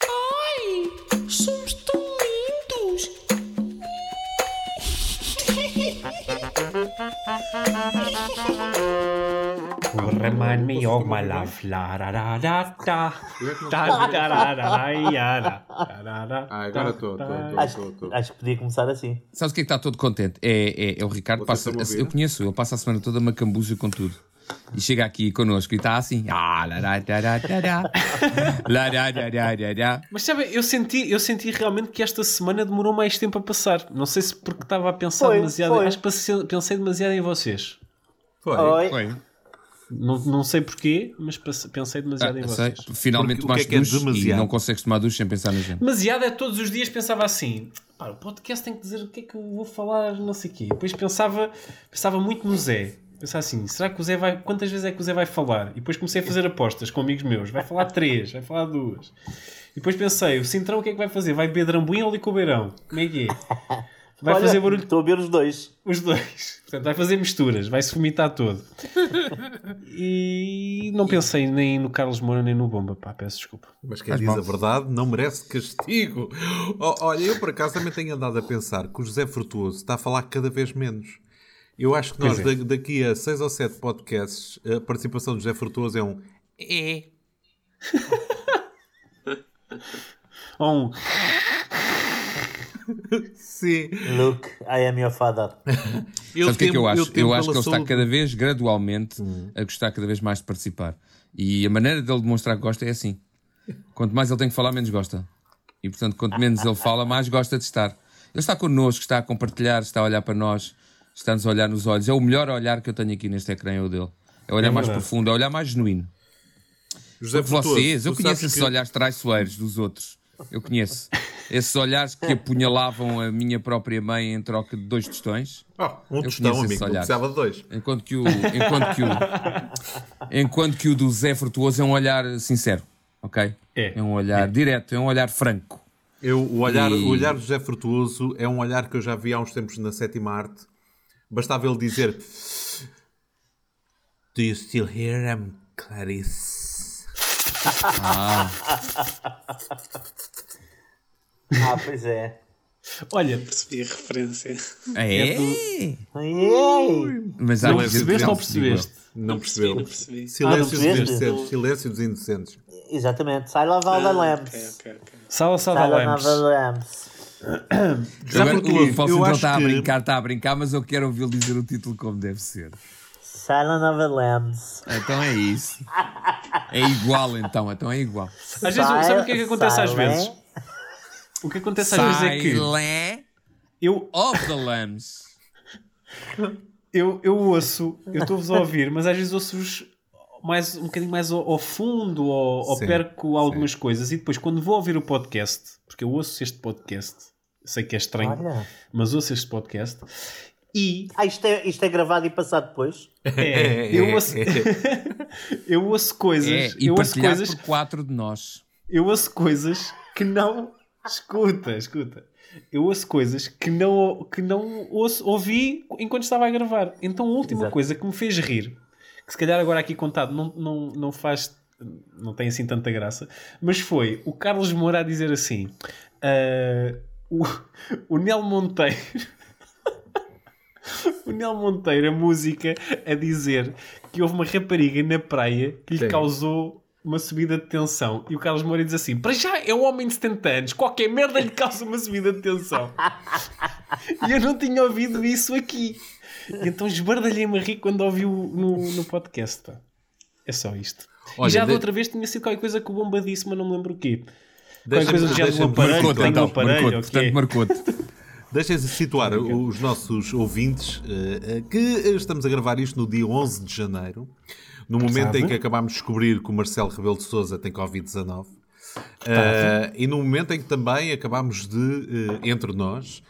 Ai, somos tão lindos. Remind me of my love. La, da, da, da, da. Da, da, da, da, ya, da, da, da, da, Ah, agora estou, da, estou. Acho, que podia começar assim. Sabes o que é que está todo contente? É, é, é o Ricardo. Passa, eu conheço, ele passa a semana toda macambuja com tudo. E chega aqui connosco e está assim. Ah. Mas sabe, eu senti, eu senti realmente que esta semana demorou mais tempo a passar. Não sei se porque estava a pensar Foi, demasiado. foi. Acho que pensei, demasiado em vocês. Foi. Oi. Foi. Não, não sei porquê, mas pensei Ah, demasiado em eu sei. vocês. Finalmente Porque é tomaste que é duche e demasiado? não consegues tomar duche sem pensar na gente. Demasiado é todos os dias pensava assim. Pá, o podcast tem que dizer o que é que eu vou falar, não sei o quê. Depois pensava, pensava muito no Zé. Pensava assim, será que o Zé vai. Quantas vezes é que o Zé vai falar? E depois comecei a fazer apostas com amigos meus. Vai falar três, vai falar duas. E depois pensei, o Cintrão o que é que vai fazer? Vai beber drambuim ou licobeirão? Como é que é? Vai Olha, fazer barulho Estou a ver os dois. os dois. Portanto, vai fazer misturas, vai se vomitar todo. E não pensei nem no Carlos Moura nem no Bomba, pá, peço desculpa. Mas quem Faz diz mal. a verdade não merece castigo. Oh, olha, eu por acaso também tenho andado a pensar que o José Frutuoso está a falar cada vez menos. Eu acho que nós, é. daqui a seis ou sete podcasts, a participação do José Frutuoso é um é. Ou um, Sim. Look, I am your father. Eu Sabes o que é que eu acho? Eu, temo acho que ele está cada vez, gradualmente, a gostar cada vez mais de participar. E a maneira dele demonstrar que gosta é assim. Quanto mais ele tem que falar, menos gosta. E, portanto, quanto menos ele fala, mais gosta de estar. Ele está connosco, está a compartilhar, está a olhar para nós, está-nos a olhar nos olhos. É o melhor olhar que eu tenho aqui neste ecrã, é o dele. É o olhar É mais profundo, é o olhar mais genuíno. José Frutuoso, Vocês, eu conheço esses que- olhares traiçoeiros dos outros. Eu conheço. Esses olhares que apunhalavam a minha própria mãe em troca de dois tostões. Oh, um tostão, amigo, precisava de dois. Enquanto que o, enquanto que o, enquanto que o do Zé Frutuoso é um olhar sincero, ok? É. um olhar direto, é um olhar franco. Eu, o, olhar, E- o olhar do José Frutuoso é um olhar que eu já vi há uns tempos na sétima arte. Bastava ele dizer: Do you still hear him, Clarice? Ah, pois é. olha, Percebi a referência. É? Ei! Mas há não gente que percebeste não ou percebeste? Não percebeu. não percebi. Silêncio, Ah, não dos inocentes. Silêncio dos inocentes. Exatamente. Silent of the Ah, Lambs. ok, ok, ok. Sala, sala, Lambs. Agora, Frutuoso, o acho está a que- brincar, está a brincar, mas eu quero ouvi-lo dizer o título como deve ser. Silent of the Lambs. Então é isso. É igual então, então é igual. Às vezes, sabe o que é que acontece às vezes? O que acontece às vezes é que Silent eu, of the Lambs. eu, eu ouço, eu estou-vos a ouvir, mas às vezes ouço-vos mais, um bocadinho mais ao, ao fundo ou, ou Sim, perco algumas coisas e depois quando vou ouvir o podcast, porque eu ouço este podcast, sei que é estranho, Olha. mas ouço este podcast e Ah, isto é, isto é gravado e passado depois? é, eu ouço, eu ouço coisas, É, e eu ouço coisas, por quatro de nós. eu ouço coisas que não escuta, escuta. Eu ouço coisas que não, que não ouço, ouvi enquanto estava a gravar. Então a última Exato. coisa que me fez rir, que se calhar agora aqui contado não, não, não faz, não tem assim tanta graça, mas foi o Carlos Moura a dizer assim: ah, o, o Nel Monteiro. O Nel Monteiro, a música, a dizer que houve uma rapariga na praia que lhe Sim. causou uma subida de tensão. E o Carlos Moura diz assim: para já é um homem de 70 anos, qualquer merda lhe causa uma subida de tensão. e eu não tinha ouvido isso aqui. E então esbardalhei-me a rir quando ouvi o- no, no podcast. pá. É só isto. Olha, e já de- da outra vez tinha sido qualquer coisa que o Bomba disse, mas não me lembro o quê. Qualquer coisa do aparelho, tem um então. aparelho, Marcou-te, ou o quê? portanto, marcou-te. Deixem-se situar os nossos ouvintes eh, eh, que estamos a gravar isto no dia 11 de janeiro, no momento Sabe? em que acabámos de descobrir que o Marcelo Rebelo de Sousa tem Covid-19 Eh, e no momento em que também acabámos de, entre nós,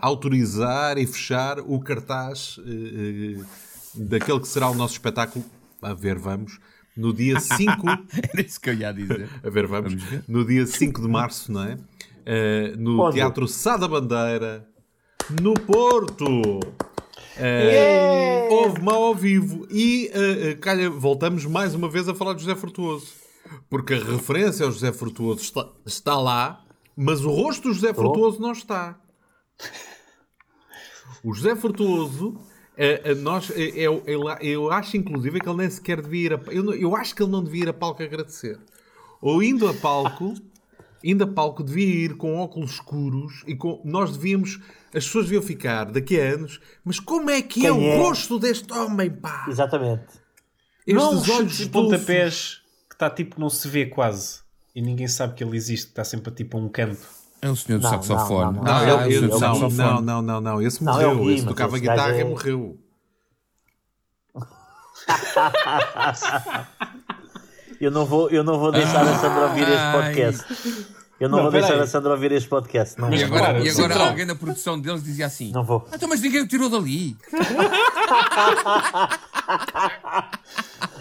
autorizar e fechar o cartaz eh, eh, daquele que será o nosso espetáculo, a ver, vamos, no dia 5 Era isso que eu ia dizer. a ver, vamos. Vamos ver. No dia 5 de março, não é? Eh, no? Teatro Sá da Bandeira, no Porto. Eh, Houve-me ao vivo. E eh, calha, voltamos mais uma vez a falar de José Frutuoso. Porque a referência ao José Frutuoso está, está lá, mas o rosto do José Frutuoso não está. O José Frutuoso, eh, eh, nós, eh, eu, eu, eu acho inclusive que ele nem sequer devia ir a, eu, não- eu acho que ele não devia ir a palco agradecer. Ou indo a palco, indo a palco devia ir com óculos escuros e com, nós devíamos, as pessoas deviam ficar daqui a anos, mas como é que é o é? rosto deste homem, pá? Exatamente. Não, Estes os olhos e doces. pontapés que está tipo, não se vê quase. E ninguém sabe que ele existe, está sempre tipo a um canto. É o senhor do Não, saxofone. não, não, Não, não, não, não, esse Não, é morreu, esse tocava esse guitarra e é- morreu. Eu não vou, eu não vou deixar a Sandra ouvir este podcast. Eu não, Não, vou deixar a Sandra ouvir este podcast. Não, Mas E vou. agora, e agora alguém na produção deles dizia assim: não vou. "Ah, Então, mas ninguém o tirou dali.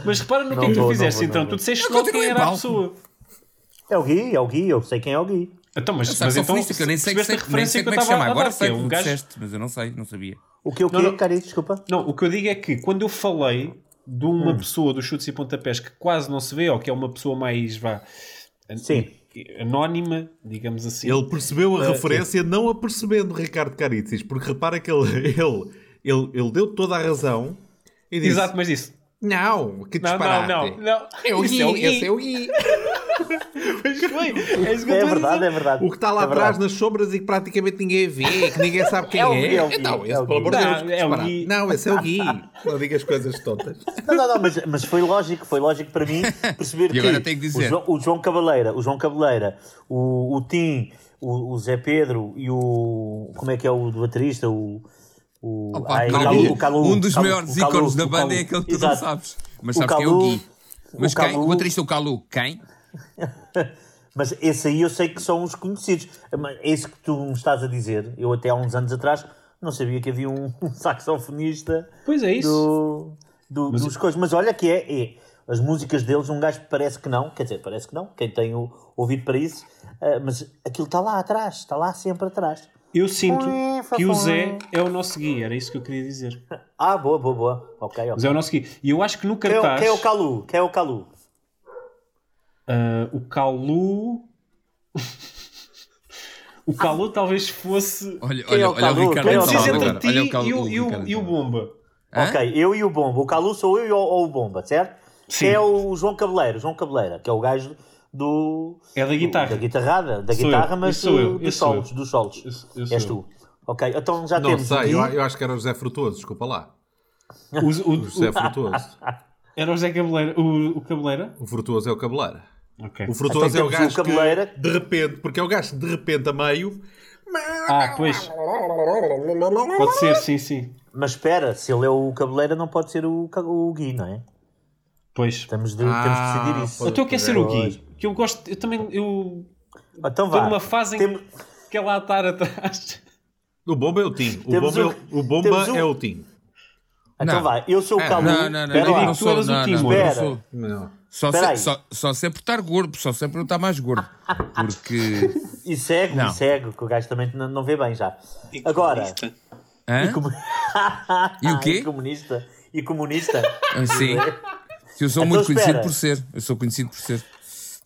Mas repara no Não que é que tu fizeste, vou, então. não Tu disseste logo quem em era a pessoa. É o Gui, é o Gui, eu sei quem é o Gui. Então, mas, mas então, que eu nem sei, percebeste sei, nem referência sei que eu como é que chama. a Agora que é sei o um que gajo... disseste, mas eu não sei, não sabia. O que o Não, quê, não. Cari? Desculpa. Não, o que eu digo é que quando eu falei de Hum. uma pessoa dos chutes e pontapés que quase não se vê, ou que é uma pessoa mais, vá, Sim. anónima, digamos assim. Ele percebeu a referência não a percebendo Ricardo Caritzis, porque repara que ele, ele, ele, ele deu toda a razão e disse: Exato, mas disse. Não, que Não, disparate. não, não, não. É o Isso Gui, é o Gui. esse é o Gui. Foi. É isso que eu É verdade, é verdade. O que está lá É atrás verdade. nas sombras e que praticamente ninguém vê, que ninguém sabe quem É o é. É o Não, é esse, o pelo amor de Gui. Deus, Não, que é o. Gui. Não, esse é o Gui. Não digas coisas tontas. Não, não, não, mas, mas foi lógico, foi lógico para mim perceber E que, agora tenho que dizer. O, João, o João Cabaleira, o João Cabaleira, o, o Tim, o, o Zé Pedro e o. Como é que é o do baterista? O. O, Opa, ai, que Calu- o Calu- um dos Calu- maiores ícones da banda é aquele que tu não sabes. Mas sabes quem é o Gui. Mas o quem? Calu- O baterista, o Calu, quem? Mas esse aí eu sei que são os conhecidos. Mas Esse que tu me estás a dizer, eu até há uns anos atrás não sabia que havia um, um saxofonista Pois é isso. do, do- dos coisas. Mas olha que é, é. As músicas deles, um gajo parece que não, quer dizer, parece que não, quem tem o ouvido para isso, ah, mas aquilo está lá atrás, está lá sempre atrás. Eu sinto que o Zé é o nosso Gui, era isso que eu queria dizer. Ah, boa, boa, boa. Ok, O ok. Zé é o nosso Gui. E eu acho que no Quem é, cartaz. quem é o Calu? Quem é o Calu? Ah, o Calu. o Calu talvez fosse. Olha, Quem é olha, o olha o? Ricardo é o Calu? Entre agora. ti Olha o Calu. e o, e o- Ricardo e o. Bomba. Hã? Ok, eu e o Bomba. O Calu sou eu e o- ou o Bomba, certo? Sim. Quem é o João Cabeleira? João Cabeleira, que é o gajo do. É da guitarra. Da guitarrada, da Sou guitarra, eu, mas sou eu, do- dos solos, eu. dos solos. És tu. Ok, então já Não temos o sei, eu, eu acho que era o José Frutuoso, desculpa lá. O, o- O José Frutuoso. era o Zé Cabeleira. O, o Cabeleira? O Frutuoso é o cabeleira. Ok. O Frutuoso Então é o temos gajo que, de repente, porque é o gajo de repente a meio... Ah, pois. Pode ser, sim, sim. Mas espera, se ele é o Cabeleira, não pode ser o, o Gui, não é? Pois. Estamos de, Ah, temos de decidir isso. Então eu quero ser o. Gui. Que eu gosto. Eu também. Eu Então estou vá. numa fase em Temos- que ela está atrás. O Bomba é o Tim. O Temos Bomba, é o, o Bomba temos é o Tim. Então Não. vá, eu sou o É, Calu. Não, não, não, Espera não, lá. não Tu sou, eras o não, não, Timor. não Espera. sou. Não. Só Espera sei, aí. Só, só sei por estar gordo, só sei por não estar mais gordo. Porque. E cego, Não. e cego, que o gajo também não, não vê bem já. Agora. Hã? Comu- E o quê? E comunista. E comunista. Ah, Sim. Eu sou Então muito conhecido espera. por ser. Eu sou conhecido por ser.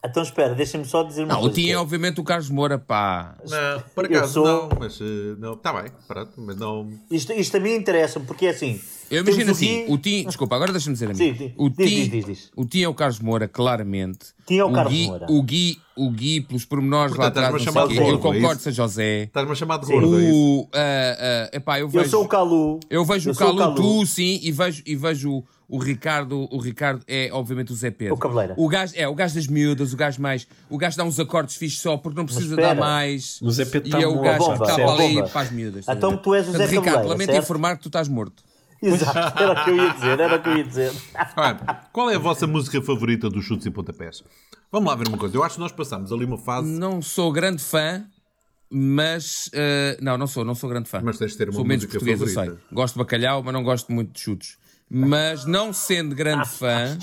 Então espera, deixa-me só dizer uma Não, o coisa. Tim que é obviamente o Carlos Moura, pá. Não, por acaso sou- não, mas eh, não. Está bem, pronto, mas não. Isto, isto a mim interessa, porque é assim. Eu imagino o assim, o Tim, desculpa, agora deixa-me dizer a Sim, mim. sim. O Diz, Tim, diz, diz, diz. o Tim é o Carlos Moura, claramente. Tim é o Carlos Gui, Moura. O Gui, o Gui, pelos pormenores lá Portanto, atrás, estás-me não sei o. Eu é concordo, seja José. Estás-me a chamar de gordo, é isso? O, ah, ah, epá, eu Eu vejo, sou o Calu. eu vejo Eu o sou o Calu, Calu. tu sim, e vejo, e vejo o Ricardo, o Ricardo é obviamente o Zé Pedro. O Cabeleira. O gajo, é, o gajo das miúdas, o gajo mais, o gajo dá uns acordes fixos só porque não precisa dar mais. O Zé Pedro e tá é o gajo que estava é ali para as miúdas. Então tu és o Zé Ricardo, Cabeleira, lamento certo? informar que tu estás morto. Exato, era o que eu ia dizer, era o que eu ia dizer. Olha, qual é a vossa música favorita dos chutes e pontapés? Vamos lá ver uma coisa. Eu acho que nós passamos ali uma fase. Não sou grande fã, mas. eh, não, não sou, não sou grande fã. Mas tens de ter uma sou menos música português, eu favorita. sei. Gosto de bacalhau, mas não gosto muito de chutos. Mas não sendo grande fã,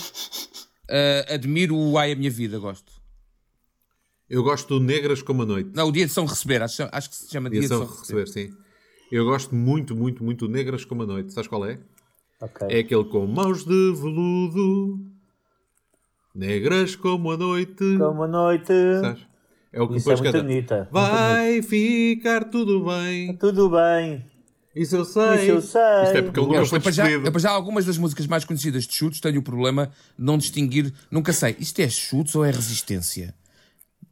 eh, admiro o Ai a Minha Vida, gosto. Eu gosto do Negras como a Noite. Não, o Dia de São Receber, acho, acho que se chama Dia, Dia de São São Receber. receber, sim. Eu gosto muito, muito, muito de Negras como a Noite. Sabes qual é? Ok. É aquele com mãos de veludo, negras como a noite. Como a noite. Sabes? É o que Isso é depois muito canta. bonita. muito Vai ficar tudo bem. Tudo bem. Isso eu sei. Isso eu sei. Isto é porque ele Eu, nunca foi eu, para já, eu, já, algumas das músicas mais conhecidas de chutes tenho o problema de não distinguir. Nunca sei, isto é chutes ou é resistência?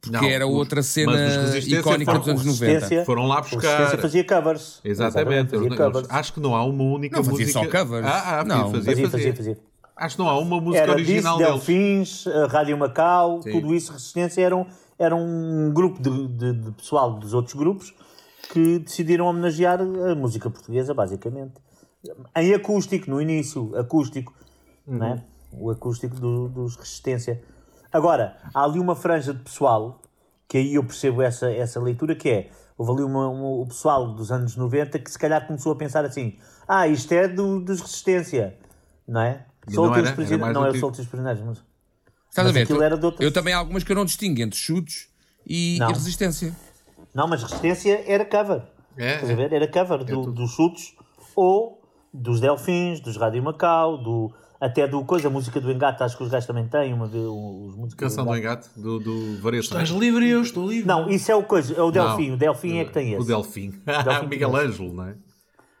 Porque Não, era os- outra cena icónica dos anos Resistência- 90. Foram lá O Resistência buscar. fazia covers. Exatamente. Fazia covers. Acho que não há uma única Não fazia música. só covers. Ah, ah, Não. fazia, Fazia, fazia, fazia, fazia. Acho que não há uma música Era original disso, deles. Delfins, a Rádio Macau, Sim. tudo isso, Resistência, era um, era um grupo de, de- de pessoal dos outros grupos que decidiram homenagear a música portuguesa, basicamente. Em acústico, no início, acústico, né? o acústico do- dos Resistência. Agora, há ali uma franja de pessoal, que aí eu percebo essa, essa leitura, que é, houve ali uma, uma- o pessoal dos anos 90 que se calhar começou a pensar assim, ah, isto é do, dos Resistência, não é? Era, os prisioneiros- não é o antigo. Soltos os Prisioneiros, mas... Estás a Mas ver? aquilo era de outras- Eu também há algumas que eu não distingo entre chutes e, e resistência. Não, mas Resistência era cover. É, Estás a é. ver? Era cover do- dos chutes ou dos Delfins, dos Rádio Macau, do, até do coisa, a música do Engata, acho que os gajos também têm uma vez, os Canção do Engate, do, do Variações. Estás livre, eu estou livre. Não, isso é o coisa, é o Delfim, Não. o Delfim é que tem O esse. Delfim. Delfim Miguel tem Ângelo, não é?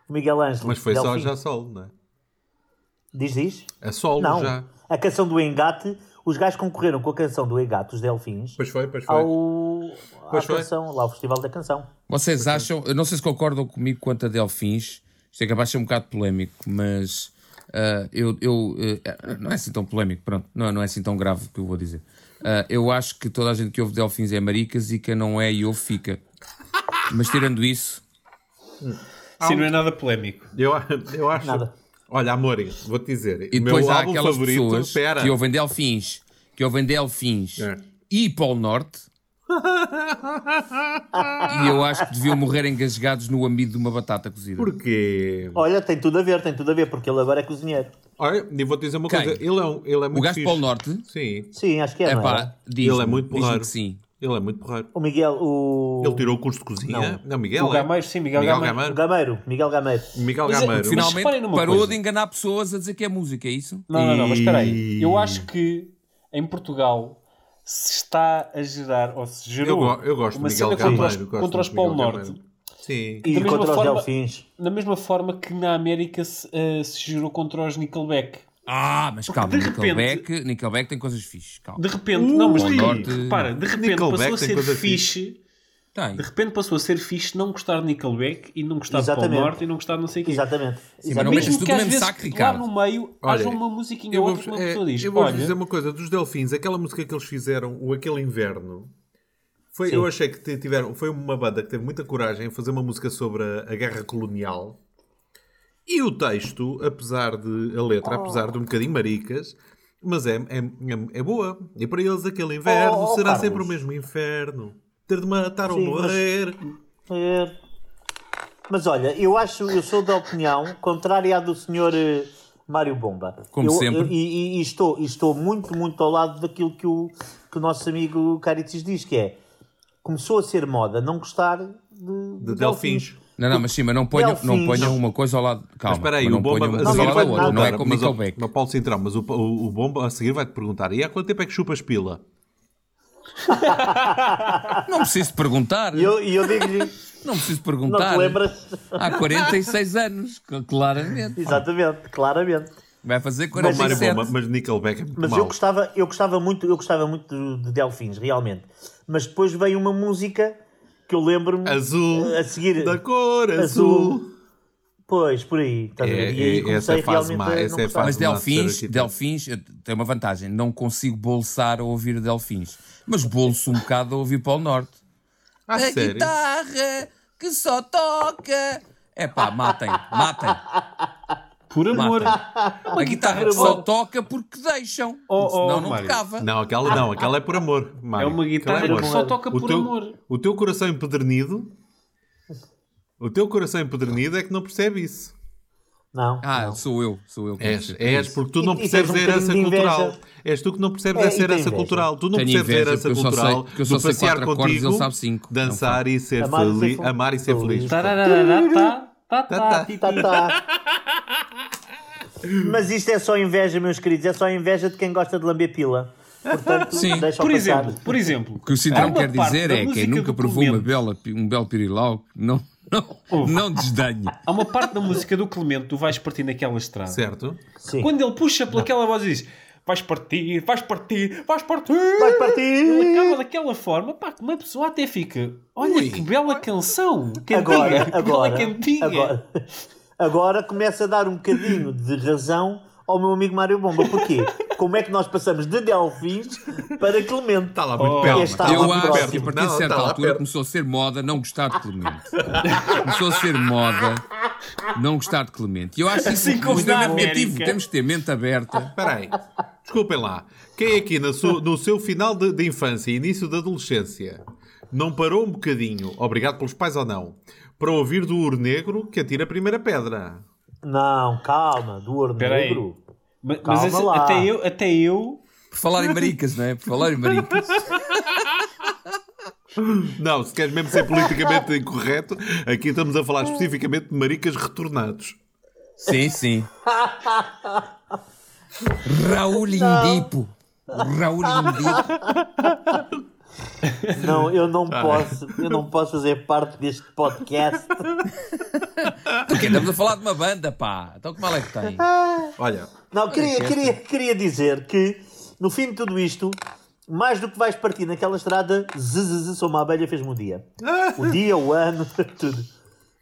O Miguel Ângelo. Mas foi só já solo, não é? Diz, diz? A solo Não, já. a canção do Engate, os gajos concorreram com a canção do Engate, os Delfins, Pois foi, pois foi. ao, à Pois foi. canção, lá ao Festival da Canção. Vocês acham, eu não sei se concordam comigo quanto a Delfins, isto é capaz de ser um bocado polémico, mas ah, eu, eu ah, não é assim tão polémico, pronto, não, não é assim tão grave o que eu vou dizer. Ah, eu acho que toda a gente que ouve Delfins é maricas e quem não é e ouve fica. Mas tirando isso, Sim, não é nada polémico. Eu, eu acho. Nada. Olha, amor, vou-te dizer. e depois meu há aquelas favorito. pessoas Espera. que ouvem Delfins, que ouvem Delfins É. e Polo Norte. E eu acho que deviam morrer engasgados no amido de uma batata cozida. Porquê? Olha, tem tudo a ver, tem tudo a ver, porque ele agora é cozinheiro. Olha, e vou-te dizer uma Quem? coisa. Ele é, um, ele é muito O gajo. Polo Norte, Sim, Sim, acho que é, é não é? pá, diz Ele é muito porreiro. que sim. ele é muito porreiro. O Miguel, o... Ele tirou o curso de cozinha. Não, Miguel. O é? Gameiro, sim, Miguel, Miguel Gameiro. O Gameiro. Miguel Gameiro. Miguel Mas Gameiro. final- Finalmente parou coisa. de enganar pessoas a dizer que é música, é isso? Não, não, não, mas espera aí. Eu acho que em Portugal se está a gerar, ou se Eu, gerou go- eu gosto uma de Miguel cena contra os, Gameiro. gosto contra os Polo Miguel Norte. Sim. E Da mesma contra os forma- Delfins. Da mesma forma que na América se, eh, se gerou contra os Nickelback. Ah, mas calma, de repente- Nickelback, Nickelback tem coisas fixes, calma. De repente, não, mas repara, de repente Nickelback passou a ser coisa fixe. Tem. De repente passou a ser fixe não gostar de Nickelback e não gostar de Exatamente. Polo Norte e não gostar de não sei o quê. Exatamente. mas não Exatamente. metas tudo que no às mesmo vezes saco, Ricardo. lá no meio Olha, haja uma musiquinha Eu ou vou, outra que uma é, pessoa diz, eu vou olha, dizer uma coisa, dos Delfins, aquela música que eles fizeram, o Aquele Inverno, foi, Sim. eu achei que tiveram, foi uma banda que teve muita coragem em fazer uma música sobre a, a guerra colonial. E o texto, apesar de a letra, apesar de um bocadinho maricas, mas é, é, é, é boa. E para eles aquele inverno Oh, oh, será Carlos. sempre o mesmo inferno. Ter de matar ou Sim, mas- morrer. É. Mas olha, eu acho, eu sou da opinião contrária à do senhor eh, Mário Bomba. Como Eu- sempre. eu- e, e- e estou, e estou muito, muito ao lado daquilo que o, que o nosso amigo Caritis diz, que é começou a ser moda não gostar de, De Delfins. Não, não, mas sim, mas não ponham, não Delfins. ponham uma coisa ao lado. Calma, Mas espera aí, mas não o Bomba a seguir vai. Não é como mas, Nickelback. mas Paulo Cintrão, mas o, o, o Bomba a seguir vai-te perguntar, e há quanto tempo é que chupas pila? Não preciso perguntar. E eu, eu digo-lhe, Não preciso não perguntar. te lembras? Há 46 anos, cl- claramente. Exatamente, claramente. Vai fazer Não, Mário 47. Bomba, mas Nickelback é muito Mas mau. eu gostava, eu gostava muito, eu gostava muito de, de Delfins, realmente. Mas depois veio uma música que eu lembro-me Azul, a seguir. da cor azul. Azul. Pois, por aí. É, aí é, comecei essa é a fase realmente má, a essa não é a fase Mas Delfins. Delfins tem uma vantagem. Não consigo bolsar a ouvir Delfins. Mas bolso um bocado a ouvir Polo Norte. Ah, a sério? guitarra que só toca. É pá, matem, matem. por amor. Matem. A guitarra que só toca porque deixam. Oh, oh, Senão não Mário. tocava. Não, aquela não, aquela é por amor. Mário. É uma guitarra Aquela é que só toca o por teu, amor. O teu coração empedernido, o teu coração empedernido é que não percebe isso. Não. Ah, não. sou eu, sou eu. que És, és porque tu não E- percebes um a herança cultural. És tu que não percebes É, essa herança cultural. Tu não Tenho percebes a herança sei- cultural porque eu só do sei passear acordes contigo, ele sabe cinco. Não dançar e ser, Amar ser feliz, amar e ser feliz. Tá, Tá, tá, tá. Tá, tá. Mas isto é só inveja, meus queridos. É só inveja de quem gosta de lamber pila. Portanto, Sim. deixa Por exemplo, por exemplo. O que o uma quer dizer é que quem nunca provou uma bela, um belo pirilau, não, não, não desdenhe. Há uma parte da música do Clemente, tu vais partir naquela estrada. Certo? Sim. Quando ele puxa pelaquela voz e diz vais partir, vais partir, vais partir. Vais partir. Ele acaba daquela forma, pá, que uma pessoa até fica. Olha Ui. que bela canção. Cantiga. Agora, que agora, bela cantiga. agora, agora começa a dar um bocadinho de razão ao meu amigo Mário Bomba. Porquê? Como é que nós passamos de Delfins para Clemente? Está lá muito Oh, perto. está Eu acho que a partir Não, de certa lá altura perto. começou a ser moda não gostar de Clemente. começou a ser moda não gostar de Clemente. E eu acho isso Assim como extremamente na negativo. Temos que ter mente aberta. Espera aí. Desculpem lá. Quem aqui no seu, no seu final de, de infância e início da adolescência não parou um bocadinho, obrigado pelos pais ou não, para ouvir do Ouro Negro que atira a primeira pedra? Não, calma, do ouro Espera aí. negro. Mas, Calma mas esse- lá. até eu, até eu. Por falar em maricas, não é? Por falar em maricas. Não, se queres mesmo ser politicamente incorreto, aqui estamos a falar especificamente de maricas retornados. Sim, sim. Raul Indipo. Raul Indipo. Não, eu não Ah. posso, eu não posso fazer parte deste podcast. Então, quê? Estamos a falar de uma banda, pá. Então que mal é que tem? Olha, Não, queria, queria, queria dizer que no fim de tudo isto, mais do que vais partir naquela estrada, zzz, sou uma abelha, fez-me um dia. O dia, o ano, tudo.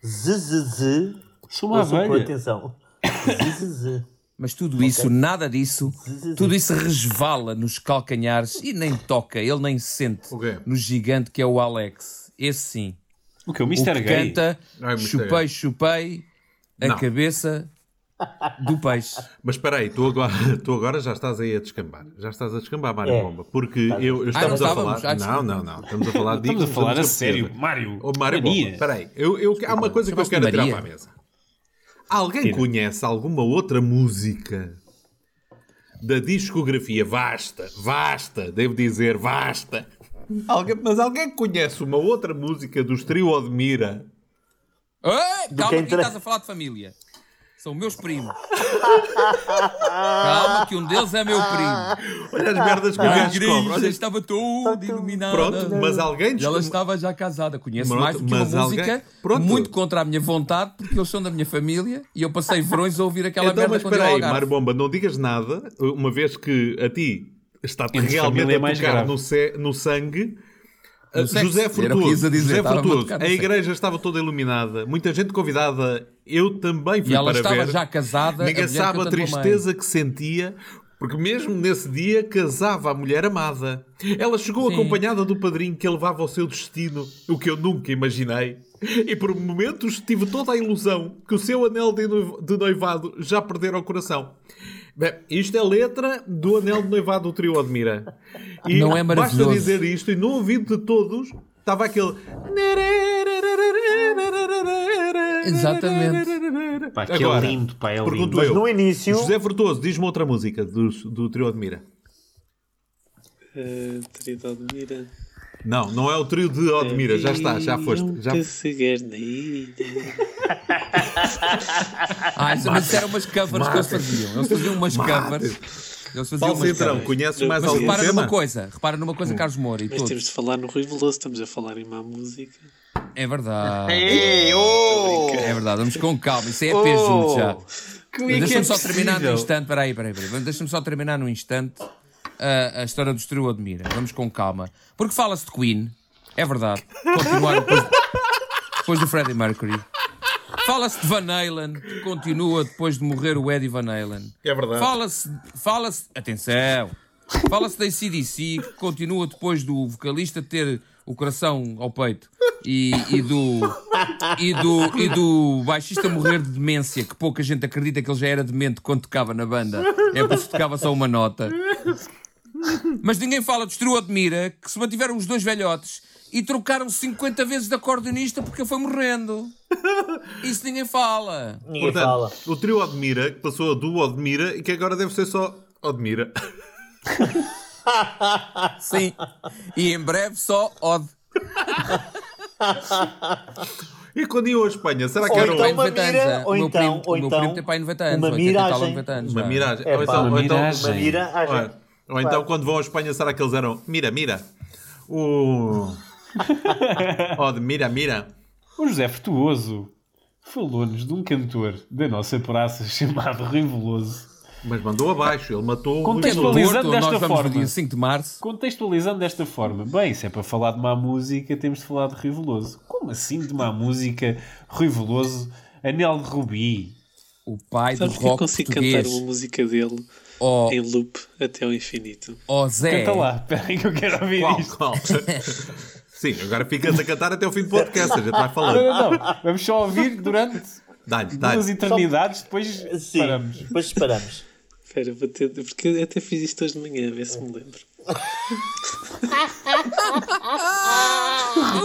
Zzz, Sou uma abelha. atenção. Zzz. Mas tudo isso, nada disso, tudo isso resvala nos calcanhares e nem toca, ele nem sente O quê? no gigante que é o Alex. Esse sim. O que? O Mr. Gay? canta, Ai, Mr. chupei, chupei a Não. cabeça do peixe. mas espera aí, tu agora, tu agora já estás aí a descambar. Já estás a descambar, Mário É. Bomba. Porque eu, eu Ah, não estamos a estávamos? falar... Ah, não, não, não. Estamos a falar de Estamos a falar a estamos sério. Mário. Ô, Mário mania. Bomba, espera aí. Eu, eu, há uma coisa que eu quero tirar para a mesa. Alguém Tira. conhece alguma outra música da discografia vasta, vasta, devo dizer vasta. Alguém, mas alguém conhece uma outra música dos Trio? Ei, que calma, aqui inter- estás a falar de família. São meus primos. Calma, que um deles é meu primo. Olha as merdas que o A gajo. Olha, estava toda iluminada. pronto, mas alguém E ela estava já casada. Conheço Pronto, mais do que uma mas alguém- música, pronto. muito contra a minha vontade, porque eles são da minha família e eu passei verões a ouvir aquela Então, merda mas quando ia espera aí. Mário Bomba, não digas nada, uma vez que a ti Entre realmente é a tocar grave. no, ce- no sangue. No sexo, José era o que Frutuoso, ia dizer, José estava-me a sexo. igreja estava toda iluminada, muita gente convidada, eu também fui E ela para estava ver. já casada, Ninguém sabe a tristeza que sentia, porque mesmo nesse dia casava a mulher amada. Ela chegou Sim. acompanhada do padrinho que a levava ao seu destino, o que eu nunca imaginei. E por momentos tive toda a ilusão que o seu anel de noivado já perdera o coração. Bem, isto é letra do anel de noivado do trio Admira. E Não é basta maravilhoso? dizer isto, e no ouvido de todos estava aquele. Exatamente. Pá, que Agora, é lindo, pá, é pergunto lindo. eu. No início, José Frutuoso, diz-me outra música do, do trio Admira. Uh, Trinidade Mira. Não, não é o trio de Odmira, já está, já foste. Já... Ah, isso, mas isso eram umas covers que eles faziam. Eles faziam umas covers. Eles faziam Paulo covers. conheces mais Mas algum repara tema? numa coisa, repara numa coisa, Carlos Moura e Mas todos. temos de falar no Rui Veloso, estamos a falar em má música. É verdade. Ei, oh! É verdade, vamos com calma. Isso é EP junto já. É Deixa-me é só terminar no possível? instante. Peraí, peraí, peraí. Deixa-me só terminar no instante a, a história do Trio Admira. Vamos com calma. Porque fala-se de Queen, é verdade. Continuaram depois, depois do Freddie Mercury. Fala-se de Van Halen, que continua depois de morrer o Eddie Van Halen. É verdade. Fala-se, fala-se, atenção, fala-se da ACDC, que continua depois do vocalista ter o coração ao peito e, e do, e, do, e do baixista morrer de demência, que pouca gente acredita que ele já era demente quando tocava na banda. É por isso que tocava só uma nota. Mas ninguém fala de Stru Admira, que se mantiveram os dois velhotes e trocaram 50 vezes de acordeonista porque ele foi morrendo. Isso ninguém fala. ninguém fala. Portanto, o trio Odmira, que passou a do Odmira e que agora deve ser só Odmira. Sim. E em breve só Odd. E quando iam à Espanha, será que Ou era então um- uma 90 anos, mira, ah. ou o meu então- primo, ou o meu então primo tem pai 90 anos, uma 80 tal, miragem. 90 anos. uma miragem? É ou, então, uma ou então- miragem. Uma mira, haja- Olha, ou então quando vão à Espanha, será que eles eram mira, mira? O. oh, de mira, mira. O José Frutuoso falou-nos de um cantor da nossa praça chamado Rui Veloso. Mas mandou abaixo, ele matou o. Atualizando Porto, desta nós forma. no dia 5 de março. Contextualizando desta forma, bem, se é para falar de má música, temos de falar de Rui Veloso. Como assim de má música? Rui Veloso, Anel de Rubi. O pai do Sabes que eu rock consigo português. cantar uma música dele Ó em loop até ao infinito? ó Zé. Canta lá, espera aí que eu quero ouvir Qual, isto. qual? Sim, agora ficas a cantar até o fim do podcast, a gente vai Não, falando. não, não. Vamos só ouvir durante Dá-lhe, duas dá-lhe. eternidades, depois Sim, paramos. depois esperamos. Espera, vou ter... porque eu até fiz isto hoje de manhã, a ver se me lembro.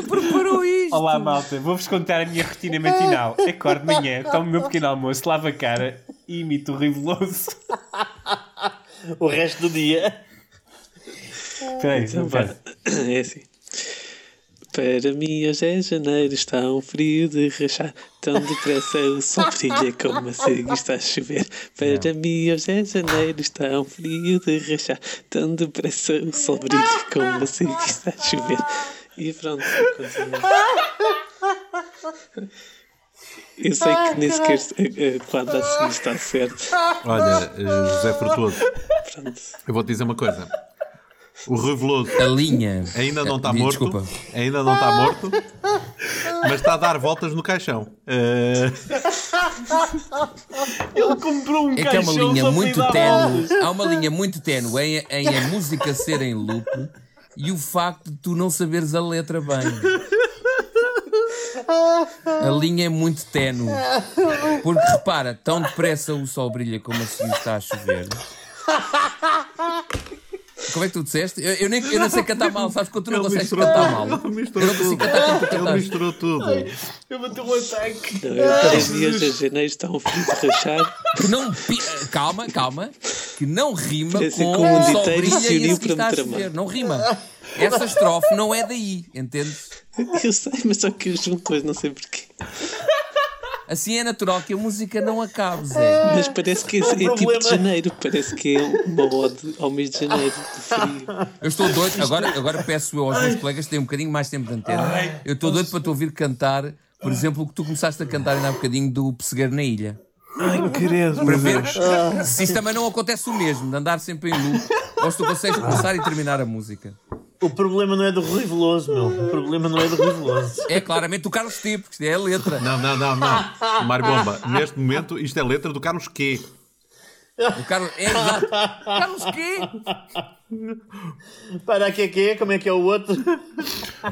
Preparou isto. Olá, malta. Vou-vos contar a minha rotina matinal. Acordo de manhã, tomo o meu pequeno almoço, lavo a cara e imito o Rui Veloso. O resto do dia. Então. É assim. Para mim hoje é janeiro, está um frio de rachar. Tão depressa o sol brilha como a cega está a chover. Para mim hoje é janeiro, está um frio de rachar. Tão depressa o sol brilha como a cega está a chover. E pronto, continua. Eu sei que nem sequer a- a quadra assim está certo. Olha, José Frutuoso, Pronto. eu vou-te dizer uma coisa. O Rui Veloso A linha. ainda não está morto. Desculpa. Ainda não está morto. Mas está a dar voltas no caixão. Eh, Ele comprou um É que é uma caixão linha só para ir muito dar bolas. Há uma linha muito ténue em, em a música ser em loop e o facto de tu não saberes a letra bem. A linha é muito ténue. Porque repara, tão depressa o sol brilha como assim está a chover. Como é que tu disseste? Eu, eu nem, eu não sei cantar mal, sabes? Quando tu não ele consegues misturou cantar tudo. mal. Ele Eu misturou não consigo tudo. cantar como tu Ele misturou tudo. Eu vou ter um ataque. Não, eu mim hoje é janeiro, está um frio de rachar. Que não. Calma, calma. Que não rima Parece com que o mundo o sol brilha se e que está para a me chover. tramar. Não rima. Essa estrofe não é daí, entendes? Eu sei, mas só que eu junto hoje, não sei porquê. Assim é natural que a música não acabe, Zé. Mas parece que é, é tipo de problema- janeiro, parece que é uma ode ao mês de janeiro, de frio. Eu estou doido, agora, agora peço eu aos meus colegas que têm um bocadinho mais tempo de antena. Eu estou doido para te ouvir cantar, por exemplo, o que tu começaste a cantar ainda há bocadinho do Pessegueiro na Ilha. Ai. Para veres se isso também não acontece o mesmo, de andar sempre em loop, ou se tu consegues começar e terminar a música. O problema não é do Rui Veloso, meu. O problema não é do Rui Veloso. É claramente o Carlos Tipo, porque isto é a letra. Não, não, não, não. Mário Bomba, neste momento isto é letra do Carlos Q. O Carlos. É exato. Carlos quê? Para que é que é? Como é que é o outro?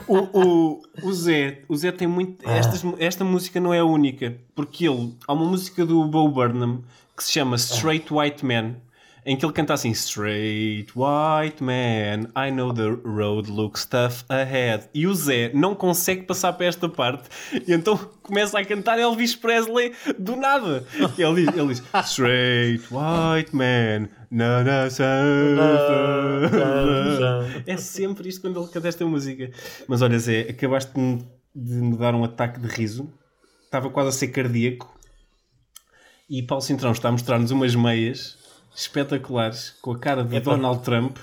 O, o, o Zé, o Zé tem muito. Estas, esta música não é a única, porque ele. Há uma música do Bo Burnham que se chama Straight White Man, em que ele canta assim: Straight White Man, I know the road looks tough ahead. E o Zé não consegue passar para esta parte, e então começa a cantar Elvis Presley do nada. Ele diz, ele diz Straight White Man, na na É sempre isto quando ele canta esta música. Mas olha, Zé, acabaste de me- dar um ataque de riso. Estava quase a ser cardíaco. E Paulo Cintrão está a mostrar-nos umas meias espetaculares com a cara de Donald Trump,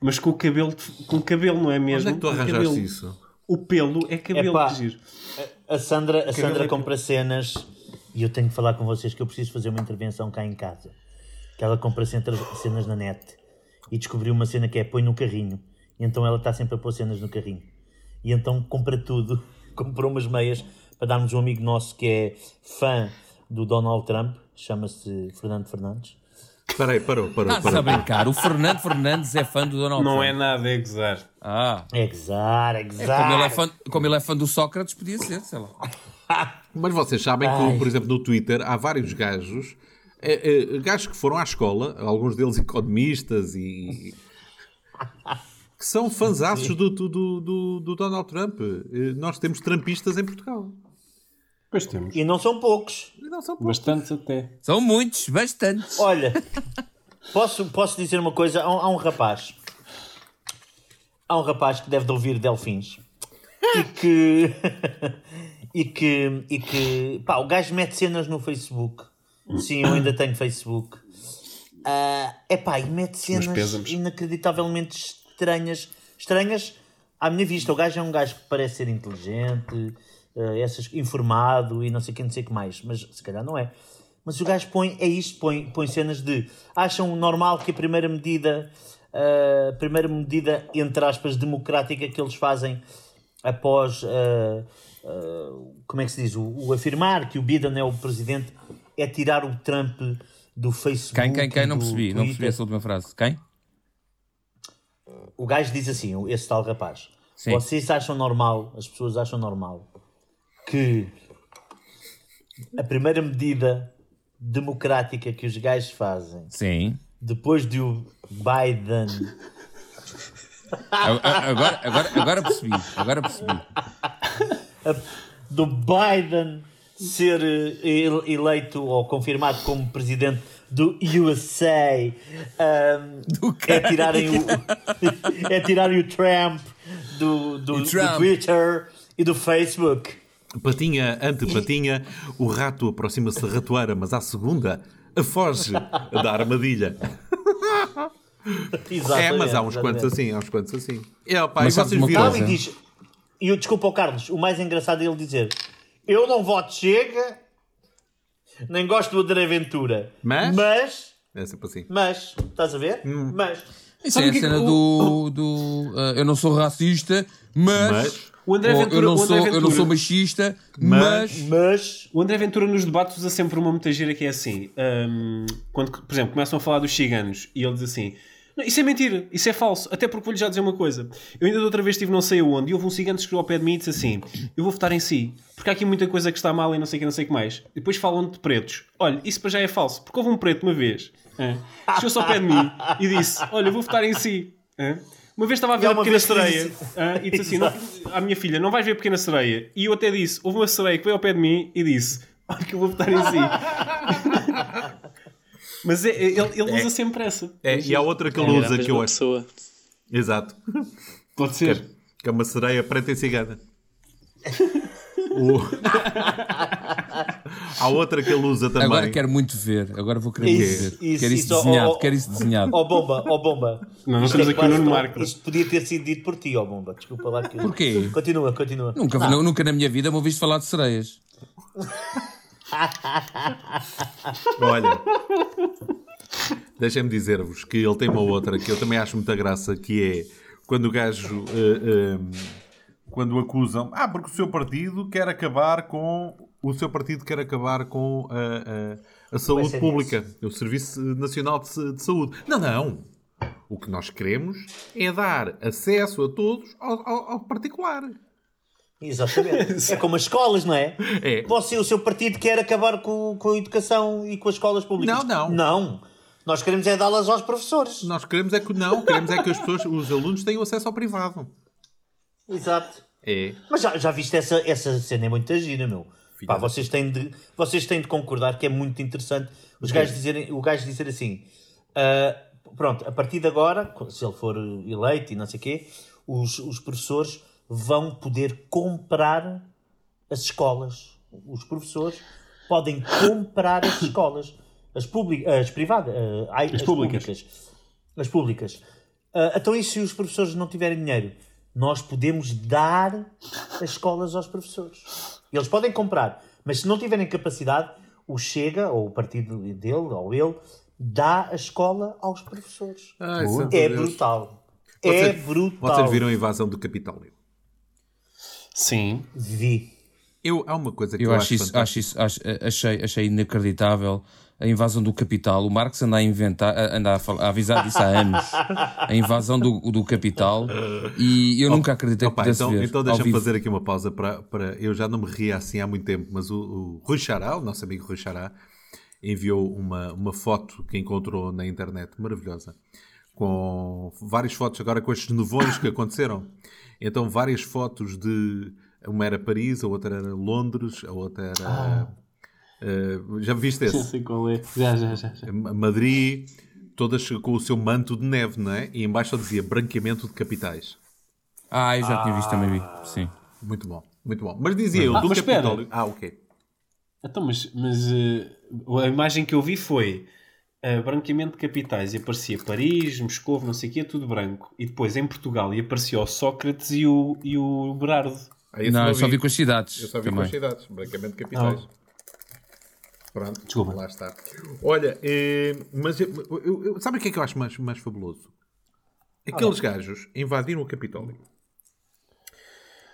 mas com o cabelo, de- com cabelo, não é mesmo? Onde é que tu arranjaste cabelo. isso? O pelo é cabelo, Epá. giro. A Sandra, a Sandra é- compra cenas e eu tenho que falar com vocês que eu preciso fazer uma intervenção cá em casa. Que ela compra cenas na net e descobriu uma cena que é põe no carrinho. E então ela está sempre a pôr cenas no carrinho. E então compra tudo. Comprou umas meias para darmos um amigo nosso que é fã do Donald Trump, chama-se Fernando Fernandes. Espera aí, parou, parou, Estás a parou. brincar. O Fernando Fernandes é fã do Donald Não Trump. é nada, é gozar. Ah. É gozar, é Como ele gozar. é, fã, como ele é fã do Sócrates, podia ser, sei lá. Mas vocês sabem que, por exemplo, no Twitter há vários gajos, eh, eh, gajos que foram à escola, alguns deles economistas e. que são do, do, do, do- do Donald Trump. Eh, Nós temos trampistas em Portugal. Pois temos. E não são poucos. E não são poucos. Bastantes até. São muitos, bastantes. Olha, posso, posso dizer uma coisa? Há um, há um rapaz. Há um rapaz que deve de ouvir Delfins. E que. e que, e que pá, o gajo mete cenas no Facebook. Sim, eu ainda tenho Facebook. Ah, é pá, e mete cenas inacreditavelmente estranhas. Estranhas à minha vista. O gajo é um gajo que parece ser inteligente, ah, essas, informado e não sei o que, não sei o que mais. Mas se calhar não é. Mas o gajo põe, é isto, põe, põe cenas de acham normal que a primeira medida, ah, a primeira medida, entre aspas, democrática que eles fazem após ah, como é que se diz? O, o afirmar que o Biden é o presidente é tirar o Trump do Facebook. Quem, quem, quem? Não percebi. Não percebi Twitter. essa última frase. Quem? O gajo diz assim, esse tal rapaz. Sim. Vocês acham normal, as pessoas acham normal que a primeira medida democrática que os gajos fazem Sim. depois de o Biden Agora, agora, agora percebi. Agora percebi. do Biden ser eh, ele- eleito ou confirmado como presidente do USA um, Do é tirarem o é tirarem o Trump do, do, O do Trump. Twitter e do Facebook. Patinha ante patinha, o rato aproxima-se da ratoeira, mas à segunda foge da armadilha. É, mas há uns quantos assim, há uns quantos assim. É, pá, e vocês viram? Não, coisa? e diz, e eu desculpa ao Carlos, o mais engraçado é ele dizer: Eu não voto Chega, nem gosto do André Ventura, Mas? mas, É sempre assim. mas, estás a ver? Hum. Mas, Isso é a é que cena do. do ah, eu não sou racista, mas. Mas? O André Ventura- eu, não André sou, eu não Ventura- sou machista, Mas- mas. mas, O André Ventura nos debates usa sempre uma muita gira que é assim. hum, quando, por exemplo, começam a falar dos ciganos e ele diz assim: não, Isso é mentira, isso é falso. Até porque vou-lhe já dizer uma coisa. Eu ainda da outra vez estive não sei aonde e houve um cigano que chegou ao pé de mim e disse assim: Eu vou votar em si, porque há aqui muita coisa que está mal e não sei o que, não sei o que mais. E depois falam de pretos. Olha, isso para já é falso, porque houve um preto uma vez. é, Chegou-se ao pé de mim e disse: Olha, eu vou votar em si. é. Uma vez estava a ver a uma Pequena que Sereia disse- ah, e disse assim: não, à minha filha, não vais ver a Pequena Sereia. E eu até disse: houve uma sereia que veio ao pé de mim e disse: Olha, que eu vou votar em si. Mas é- é- ele, ele usa sempre essa. É, e há outra que ele a usa que mesma eu acho. pessoa. Exato. Pode ser. Que é uma sereia preta e cigana. O- Há outra que ele usa também. Agora quero muito ver. Agora vou querer Isso, ver. isso, quero isso isso, desenhado. ó, ó, quero isso desenhado. ó bomba, ó bomba. Não, temos é aqui o quase Nuno tão- Marco. Isto podia ter sido dito por ti, ó bomba. Desculpa lá que. Porquê? Continua, continua. Nunca, Ah, nu- nunca na minha vida me ouviste falar de sereias. Olha, deixem-me dizer-vos que ele tem uma outra que eu também acho muita graça, que é quando o gajo. eh, eh, quando acusam, ah, porque o seu partido quer acabar com. O seu partido quer acabar com a, a- a saúde pública, o Serviço Nacional de, de Saúde. Não, não. O que nós queremos é dar acesso a todos ao, ao- ao particular. Exatamente. É como as escolas, não é? É. Você, o seu partido quer acabar com, com a educação e com as escolas públicas. Não, não. Não. Nós queremos é dá-las aos professores. Nós queremos é que não, queremos é que as pessoas, os alunos tenham acesso ao privado. Exato. É. Mas já, já viste essa, essa cena é muito gira, meu. Pá, vocês, têm de, vocês têm de concordar que é muito interessante os gajos dizerem, o gajo dizer assim: ah, pronto, a partir de agora, se ele for eleito e não sei o quê, os, os professores vão poder comprar as escolas. Os professores podem comprar as escolas. As, public, as privadas. ah, ai, as, públicas. públicas. As públicas. Ah, então, e se os professores não tiverem dinheiro? Nós podemos dar as escolas aos professores. Eles podem comprar, mas se não tiverem capacidade, o Chega, ou o partido dele, ou ele, dá a escola aos professores. Ai, santo é Deus. brutal. é brutal. Vocês viram a invasão do Capitólio? Sim. Vi. Eu, há uma coisa que eu, Eu acho isso, fantástica. acho isso acho- achei, achei inacreditável a invasão do capital. O Marx anda a inventar, anda a, fal- a avisar disso há anos. A invasão do, do capital. E eu nunca acreditei que Opa, pudesse então, ver. então deixa-me fazer aqui uma pausa para, para. Eu já não me ria assim há muito tempo, mas o, o Rui Xará, o nosso amigo Rui Xará, enviou uma, uma foto que encontrou na internet maravilhosa, com várias fotos agora com estes nevões que aconteceram. Então, várias fotos de. Uma era Paris, a outra era Londres, a outra era. Eh, já viste esse? sei qual é. Já, já, já. já. Madrid, todas com o seu manto de neve, não é? E embaixo só dizia branqueamento de capitais. Ah, eu já tinha visto também, vi. Sim. Muito bom. Muito bom. Mas dizia eu, Ah, do mas espera. Capitólio... Ah, ok. Então, mas, mas eh, a imagem que eu vi foi eh, branqueamento de capitais e aparecia Paris, Moscou, não sei o quê, tudo branco. E depois em Portugal e aparecia o Sócrates e o, e o Berardo. Ah, esse Não, eu só vi. vi com as cidades. Eu só vi com também. as cidades, brancamente capitais. Pronto, Desculpa. lá está. Olha, eh, mas eu, eu- eu- sabe o que é que eu acho mais, mais fabuloso? Aqueles gajos invadiram o Capitólio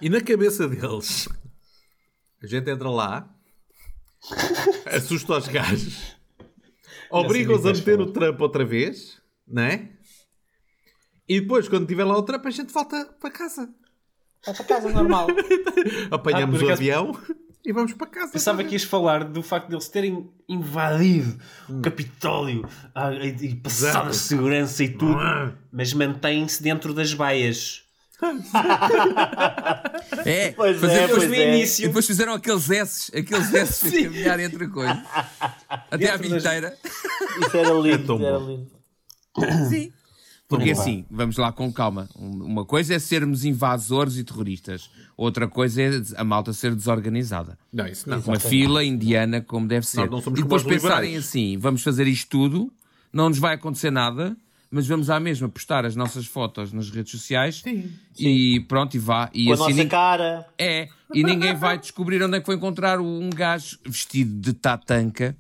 e na cabeça deles a gente entra lá, assusta os gajos, obriga-os a meter o Trump outra vez, não é? E depois, quando tiver lá o Trump, a gente volta para casa. Vai para casa normal. Apanhamos Ah, o avião e vamos para casa. Pensava que ias falar do facto de eles terem invadido o Capitólio ah, e, e passado a segurança e tudo, mas mantêm-se dentro das baias. É, Pois fazer- é, Depois pois no é. E início. depois fizeram aqueles S, aqueles S a caminhar entre a coisa. Até à Dentro das-. Isso era É lindo. tão era bom. lindo. Sim. Porque assim, vamos lá com calma. Um- Uma coisa é sermos invasores e terroristas. Outra coisa é a malta ser desorganizada. Não, isso não. Uma fila indiana como deve ser. não somos e depois pensarem liberais. assim, vamos fazer isto tudo, não nos vai acontecer nada, mas vamos à mesma postar as nossas fotos nas redes sociais e pronto, e vá. E Com a assim nossa ninguém- cara. É, e ninguém vai descobrir onde é que foi encontrar um gajo vestido de tatanca.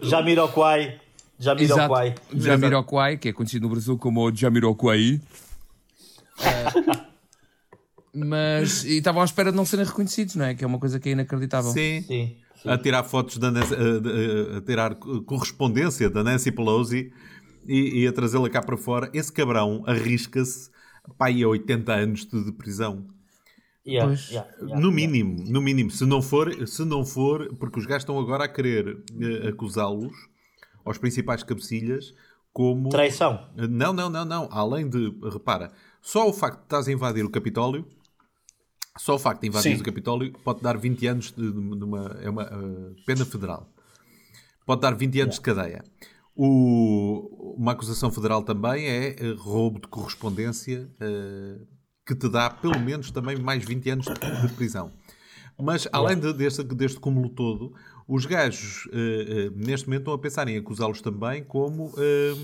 E, Jamiroquai. Jamiroquai. Exato. Jamiroquai, que é conhecido no Brasil como o Jamiroquai. Ah, mas e estavam à espera de não serem reconhecidos, não é? Que é uma coisa que é inacreditável. Sim. Sim. A tirar fotos da Nancy, a, a- a tirar correspondência da Nancy Pelosi e, e a trazê-la cá para fora. Esse cabrão arrisca-se pá, aí a 80 anos de, de prisão. Yeah, Pois. yeah, yeah, no yeah. mínimo, no mínimo. Se não for, se não for porque os gajos estão agora a querer eh, acusá-los, aos principais cabecilhas, como... Traição. Não, não, não, não. Além de, repara, só o facto de estás a invadir o Capitólio, só o facto de invadir Sim. o Capitólio pode dar 20 anos de, de uma, é uma eh, pena federal. Pode dar 20 anos de cadeia. O- uma acusação federal também é eh, roubo de correspondência, eh, que te dá pelo menos também mais 20 anos de, de prisão. Mas além de- deste, deste cúmulo todo, os gajos eh, eh, neste momento estão a pensar em acusá-los também como eh,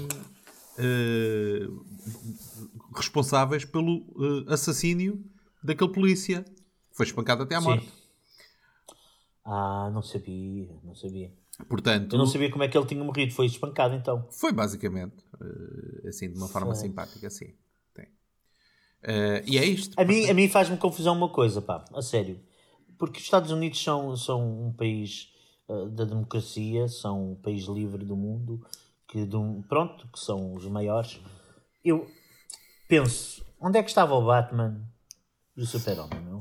responsáveis pelo assassínio daquele polícia que foi espancado até à Sim. morte. Ah, não sabia, não sabia. Portanto, Eu não sabia como é que ele tinha morrido. Foi espancado então. foi basicamente assim, de uma forma simpática, assim. Tem. Eh, e é isto. A mim, a mim faz-me confusão uma coisa, pá, a sério. Porque os Estados Unidos são, são um país ah, da democracia, são um país livre do mundo, que de um- pronto, que são os maiores. Eu penso, onde é que estava o Batman e o Super-Homem, não?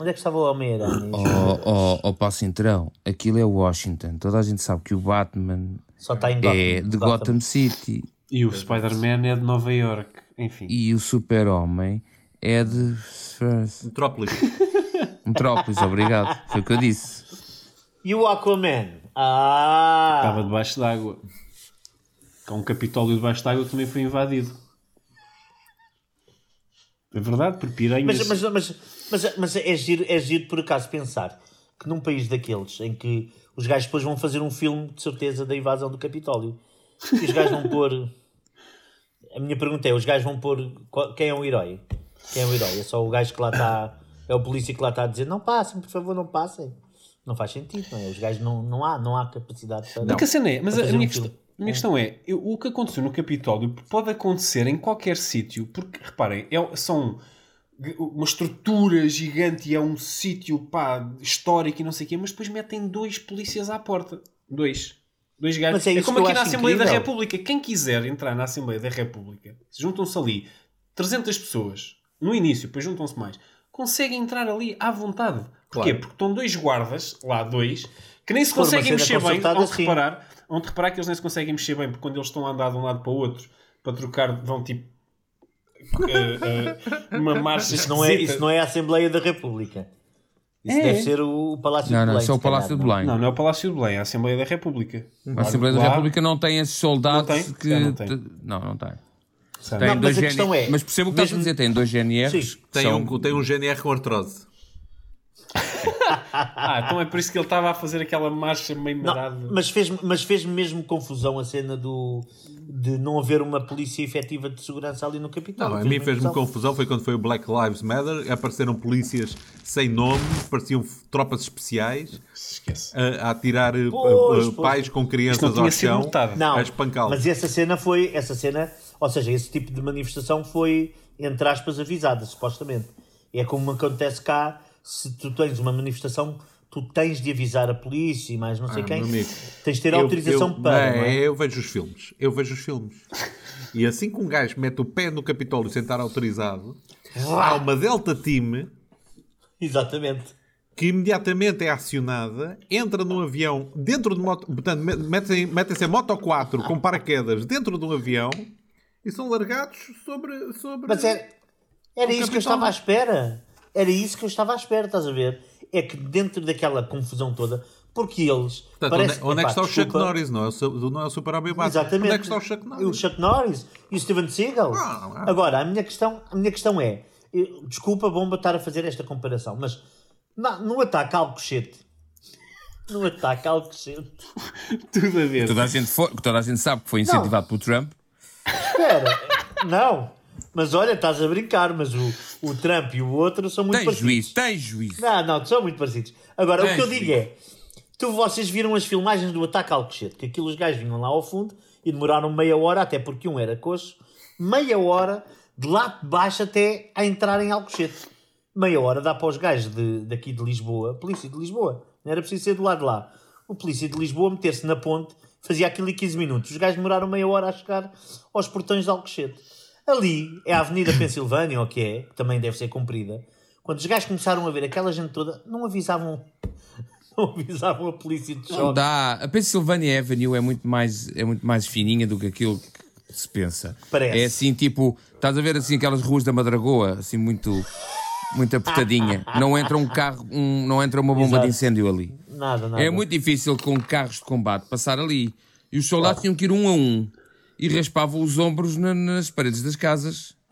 Onde é que estava o Homem-Aranha? o- Oh, oh, oh pá, Cintrão, aquilo é Washington. Toda a gente sabe que o Batman Só está em Gotham. é de Gotham City E o Spider-Man é de Nova York. Enfim. e o Super-Homem é de Metrópolis. Metrópolis. Obrigado. Foi o que eu disse. E o Aquaman? Ah! Estava debaixo d'água. Com um Capitólio debaixo d'água também foi invadido. É verdade, por piranhas. Mas, mas, mas, mas, mas é, giro, é giro por acaso pensar que num país daqueles em que os gajos depois vão fazer um filme de certeza da invasão do Capitólio e os gajos vão pôr. A minha pergunta é: os gajos vão pôr. Quem é o herói? Quem é o herói? É só o gajo que lá está. É o polícia que lá está a dizer: não passem, por favor, não passem. Não faz sentido, não é? Os gajos não, não, há, não há capacidade para. Porque a cena é, mas a, minha, um questão, a minha questão é, eu- o que aconteceu no Capitólio pode acontecer em qualquer sítio, porque reparem, é- são uma estrutura gigante e é um sítio pá, histórico e não sei o quê, mas depois metem dois polícias à porta. Dois. Dois gajos. É É, como aqui na Assembleia da incrível. República. Quem quiser entrar na Assembleia da República, juntam-se ali 300 pessoas no início, depois juntam-se mais, conseguem entrar ali à vontade. Porquê? Claro. Porque estão dois guardas, lá dois, que nem se conseguem mexer bem. sim. reparar, reparar que eles nem se conseguem mexer bem, porque quando eles estão a andar de um lado para o outro para trocar, vão tipo. eh, eh, uma marcha Isso não, é, isso não é a Assembleia da República. Isso É. deve ser o Palácio Não, de não, Belém. isso é o Palácio de não? Belém. Não, não é o Palácio de Belém, é a Assembleia da República. A Assembleia da República não tem esses soldados Não tem? que. Já não tem. Não, não tem. Sabe? Tem Não, mas dois a GN... questão é, Mas percebo o que estás a mesmo- dizer, tem dois GNRs. Sim. Tem, são- um, tem um GNR com artrose. Ah, então é por isso que ele estava a fazer aquela marcha meio marada. Mas fez-me mas fez mesmo confusão a cena do, de não haver uma polícia efetiva de segurança ali no Capitólio. Não, a mim Fez-me confusão. foi quando foi o Black Lives Matter, apareceram polícias sem nome, pareciam tropas especiais Esquece. a, a atirar eh, Pois, eh, pois. pais com crianças ao chão. Não, a espancá-los. mas essa cena foi, essa cena, ou seja, esse tipo de manifestação foi, entre aspas, avisada, supostamente. É como acontece cá, se tu tens uma manifestação, tu tens de avisar a polícia e mais não sei Ah, quem. amigo, Tens de ter Eu- autorização eu, para. não, não é? eu vejo os filmes. Eu vejo os filmes. E assim que um gajo mete o pé no Capitólio sem estar autorizado, há uma Delta Team Exatamente. que imediatamente é acionada, entra num avião dentro de moto, portanto, me- metem-se em moto 4 com paraquedas dentro de um avião e são largados sobre. sobre... Mas é- era O isso que eu estava à espera. Era isso que eu estava à espera, estás a ver? É que dentro daquela confusão toda, porque eles. Portanto, parece, onde, onde é que está o Chuck Norris? Não é o, não é o Super-Homem Batman. Exatamente. Onde é que está o Chuck Norris? O Chuck Norris e o Steven Seagal. Ah, ah. Agora, a minha questão, a minha questão é: eu- desculpa, bomba, estar a fazer esta comparação, mas na- no ataque ao Alcochete, no ataque ao Alcochete, Tudo a ver. Toda a, gente foi- que toda a gente sabe que foi incentivado pelo Trump. Espera, não, mas olha, estás a brincar, mas o, o Trump e o outro são muito Tem parecidos. juízo, tem juízo. Não, não, são muito parecidos. Agora, o Tem, que eu digo é: tu, vocês viram as filmagens do ataque ao Alcochete, que aquilo os gajos vinham lá ao fundo e demoraram meia hora, até porque um era coxo, meia hora de lá de baixo até a entrar em Alcochete. Meia hora dá para os gajos de, daqui de Lisboa, polícia de Lisboa, não era preciso ser do lado de lá. O polícia de Lisboa meter-se na ponte, fazia aquilo em 15 minutos. Os gajos demoraram meia hora a chegar aos portões de Alcochete. Ali é a Avenida Pensilvânia, ou que é, que também deve ser comprida. Quando os gajos começaram a ver aquela gente toda, não avisavam, não avisavam a polícia de Não choque. dá. A Pennsylvania Avenue é muito mais, é muito mais fininha do que aquilo que se pensa. Parece. É assim, tipo, estás a ver assim aquelas ruas da Madragoa, assim muito, muito apertadinha. Não entra um carro, um- não entra uma bomba Exato. de incêndio ali. Nada, nada. É muito difícil com carros de combate passar ali. E os soldados tinham que ir um a um e raspavam os ombros na- nas paredes das casas.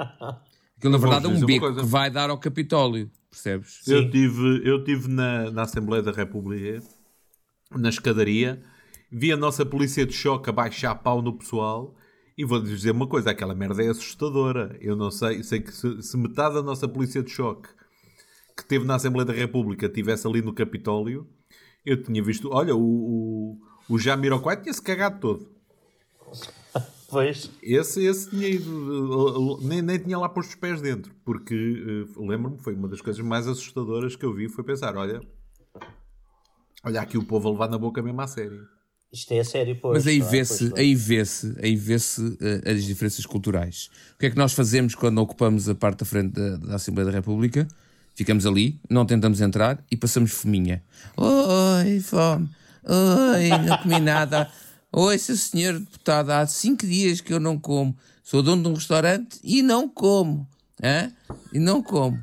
Aquilo, na verdade, é um coisa. que vai dar ao Capitólio. Percebes? Eu tive, eu tive na, na Assembleia da República, na escadaria, vi a nossa polícia de choque a baixar pau no pessoal e vou-lhes dizer uma coisa, aquela merda é assustadora. Eu não sei, sei que se, se metade da nossa polícia de choque que teve na Assembleia da República estivesse ali no Capitólio, eu tinha visto, olha, o, o, o Jamiroquai tinha-se cagado todo. Pois. Esse, esse tinha ido, uh, uh, nem, nem tinha lá posto os pés dentro, porque uh, lembro-me, foi uma das coisas mais assustadoras que eu vi, foi pensar, olha, olha aqui o povo a levar na boca mesmo à sério. Isto é a sério, pois. Mas aí claro, vê-se, aí vê-se, aí vê-se eh, as diferenças culturais. O que é que nós fazemos quando ocupamos a parte da frente da, da Assembleia da República? Ficamos ali, não tentamos entrar e passamos fominha. Oi, fome. Oi, não comi nada. Oi, seu senhor deputado, há cinco dias que eu não como. Sou dono de um restaurante e não como. Hã? E não como.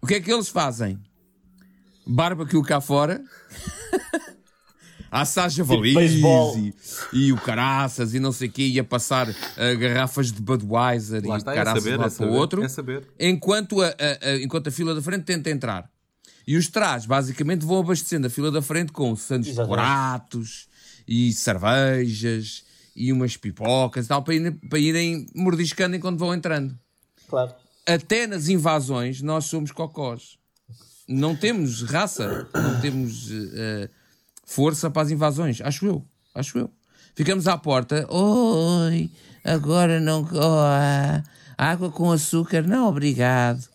O que é que eles fazem? Barbecue cá fora. Assar javalis beisebol. e, e o caraças e não sei o quê, e a passar ah, garrafas de Budweiser Lá e está, é caraças saber, de um é para o saber, outro, é saber. Enquanto, a, a- a- enquanto a fila da frente tenta entrar. E os trás, basicamente, vão abastecendo a fila da frente com Exatamente. pratos e cervejas e umas pipocas e tal, para, ir- para irem mordiscando enquanto vão entrando. Claro. Até nas invasões, nós somos cocós. Não temos raça, não temos eh, força para as invasões. Acho eu, acho eu. Ficamos à porta. Oi, agora não. Oh, água com açúcar, não, obrigado.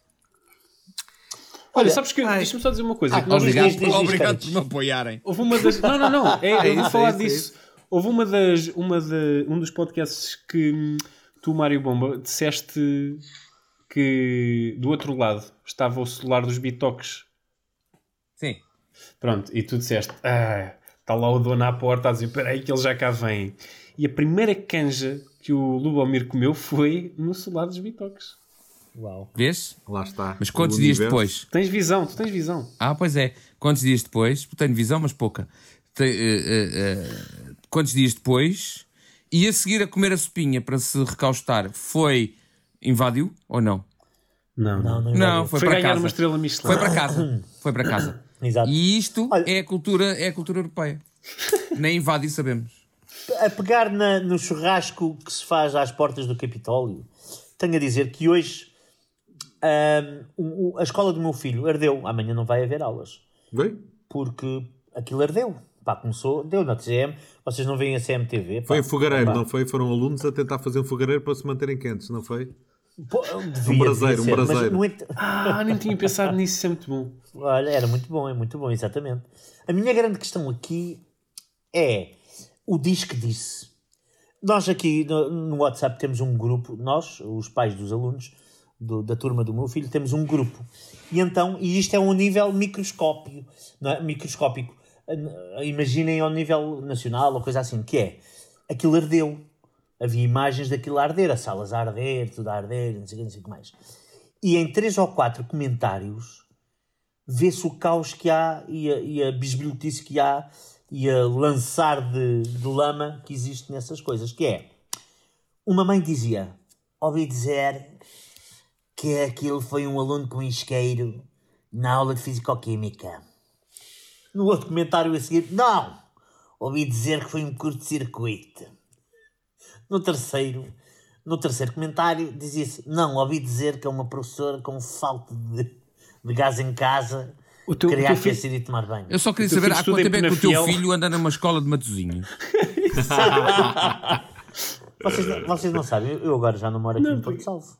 Olha, sabes que. Deixa-me só dizer uma coisa. Ah, que nós Obrigado, diz, diz, obrigado diz, por me apoiarem. Houve uma das. Não, não, não. É, eu vou isso, falar é isso, é disso. Houve uma das. Uma de, um dos podcasts que tu, Mário Bomba, disseste que do outro lado estava o celular dos Bitoques. Sim. Pronto, e tu disseste: Ah, está lá o dono à porta a dizer: Espera aí que ele já cá vem. E a primeira canja que o Lubomir comeu foi no celular dos Bitoques. Uau. Vês? Lá está. Mas quantos dias depois? Tens visão, tu tens visão. Ah, pois é. Quantos dias depois? Tenho visão, mas pouca. Tem, eh, eh, eh, quantos dias depois? e a seguir a comer a sopinha para se recaustar, foi. invadiu ou não? Não, Não, não, Não, foi, Foi para ganhar casa. uma estrela Michelin. Foi para casa. Foi para casa. Exato. E isto Olha- é a cultura, é a cultura europeia. Nem invade sabemos. A pegar na- no churrasco que se faz às portas do Capitólio, tenho a dizer que hoje ahm, o- o- a escola do meu filho ardeu. Amanhã não vai haver aulas. Foi? Porque aquilo ardeu. Pá, começou, deu na TCM. Vocês não veem a CMTV. pá. Foi fogareiro, Pá, não foi? Foram alunos a tentar fazer um fogareiro para se manterem quentes, não foi? Pô, devia- Um braseiro, um braseiro. ent- Ah, nem tinha pensado nisso, isso é muito bom. Olha, era muito bom, é muito bom, exatamente. A minha grande questão aqui é o diz que disse. Nós aqui no, no WhatsApp temos um grupo, nós, os pais dos alunos do- da turma do meu filho, temos um grupo. E então, e isto é um nível microscópio, não é? microscópico. Imaginem ao nível nacional ou coisa assim, que é aquilo ardeu. Havia imagens daquilo a arder, as salas a arder, tudo a arder, não sei o que, não sei o que mais. E em três ou quatro comentários vê-se o caos que há e a, e a bisbilhotice que há e a lançar de, de lama que existe nessas coisas. Que é, uma mãe dizia, ouvi dizer que aquilo foi um aluno com isqueiro na aula de Fisicoquímica. No outro comentário a seguir, não, ouvi dizer que foi um curto-circuito. No terceiro, no terceiro comentário dizia-se, não, ouvi dizer que é uma professora com falta de, de gás em casa O teu- queria o teu filho- e tomar banho. Eu só queria saber há quanto tempo é que o teu filho anda numa escola de Matozinhos. Vocês, não- vocês não sabem, eu agora já não moro aqui em Porto Salvo.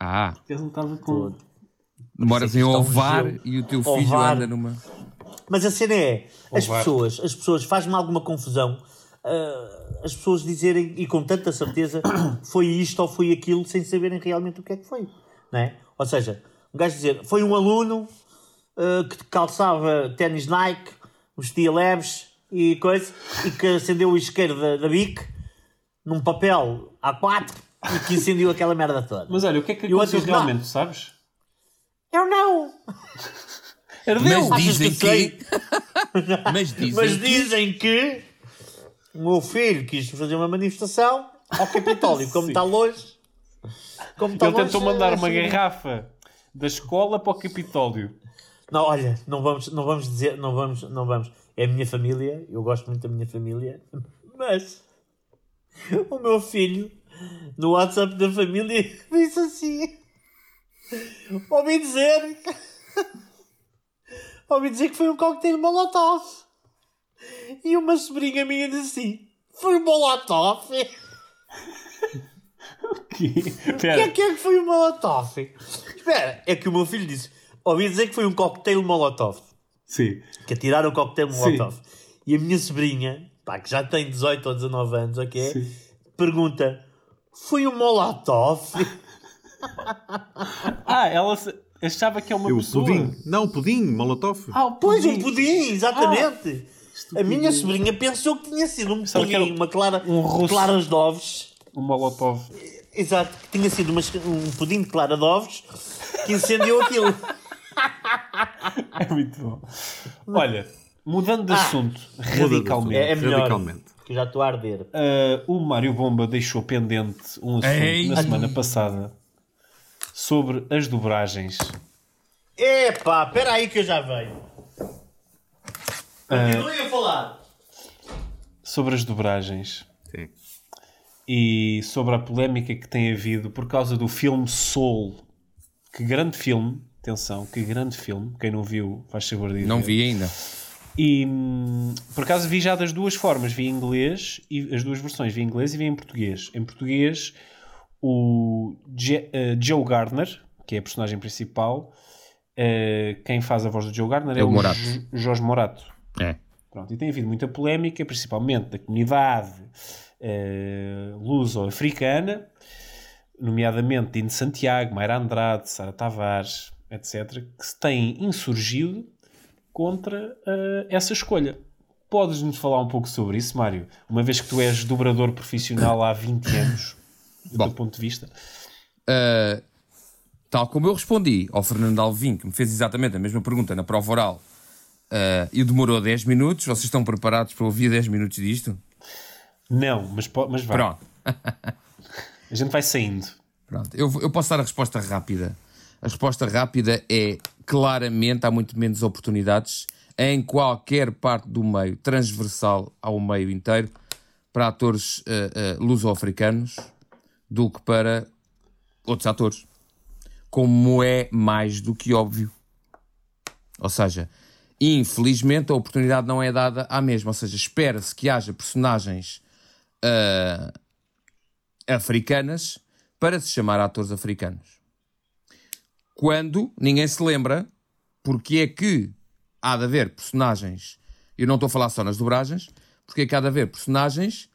Ah, Eu não estava com. moras em um Ovar e o teu filho Ovar. anda numa. Mas a cena é, as Ovar. pessoas, as pessoas, faz-me alguma confusão ah, as pessoas dizerem, e com tanta certeza, foi isto ou foi aquilo, sem saberem realmente o que é que foi. Não é? Ou seja, um gajo dizer, foi um aluno ah, que calçava ténis Nike, vestia leves e coisa, e que acendeu o isqueiro da, da BIC num papel A4 e que incendiou aquela merda toda. Mas olha, o que é que aconteceu diz, não. realmente, sabes? Eu não! Ardeu! Mas dizem que que. Mas dizem Mas que. dizem que o meu filho quis fazer uma manifestação ao Capitólio, como está longe. Como está Ele longe, tentou mandar uma assim- garrafa da escola para o Capitólio. Não, olha, não vamos, não vamos dizer, não vamos, não vamos. É a minha família, eu gosto muito da minha família, mas o meu filho no WhatsApp da família disse assim: ouvi dizer, ouvi dizer que foi um coquetel molotov. E uma sobrinha minha disse assim: foi um molotov? Que... O que é que é que foi um molotov? Espera, é que o meu filho disse: ouvi dizer que foi um coquetel molotov. sim. que atiraram o coquetel Molotov. E a minha sobrinha, pá, que já tem 18 ou 19 anos, ok? Sim. Pergunta: Foi um Molotov? Ah, ela se- achava que é uma E o pessoa. pudim. Não, pudim, molotov. Ah, o pois, pudim. um pudim, exatamente. A minha sobrinha pensou que tinha sido um era pudim, uma clara, um russo. claras de ovos. O Molotov. Exato, que tinha sido uma- um pudim de clara de ovos que incendiou aquilo. É muito bom. Olha, mudando de assunto Muda de radicalmente. É, é melhor. Radicalmente. Que eu já estou a arder. Uh, o Mário Bomba deixou pendente um assunto Ei. na semana passada sobre as dobragens. Epá, espera aí que eu já venho. Ah. Continuem a falar. Sobre as dobragens Sim. e sobre a polémica que tem havido por causa do filme Soul. Que grande filme, atenção, que grande filme. Quem não viu, faz favor de Não ver. vi ainda. E hum, por acaso vi já das duas formas, vi em inglês e as duas versões, vi em inglês e vi em português. Em português, o Je- eh, Joe Gardner, que é a personagem principal, eh, quem faz a voz do Joe Gardner é, É o o Morato. Jo- Jorge Morato. É. Pronto, e tem havido muita polémica, principalmente da comunidade eh, luso-africana, nomeadamente Dino Santiago, Mayra Andrade, Sara Tavares, etc., que se têm insurgido contra eh, essa escolha. Podes-nos falar um pouco sobre isso, Mário? Uma vez que tu és dobrador profissional há 20 anos, do Bom. teu ponto de vista. Uh, tal como eu respondi ao Fernando Alvim, que me fez exatamente a mesma pergunta na prova oral, uh, e demorou 10 minutos. Vocês estão preparados para ouvir 10 minutos disto? Não, mas, mas vai. Pronto. A gente vai saindo. Pronto, eu, eu posso dar a resposta rápida. A resposta rápida é claramente há muito menos oportunidades em qualquer parte do meio, transversal ao meio inteiro, para atores eh, eh, luso-africanos do que para outros atores. Como é mais do que óbvio. Ou seja, infelizmente a oportunidade não é dada à mesma. Ou seja, espera-se que haja personagens ah, africanas para se chamar atores africanos. Quando ninguém se lembra porque é que há de haver personagens, eu não estou a falar só nas dobragens, porque é que há de haver personagens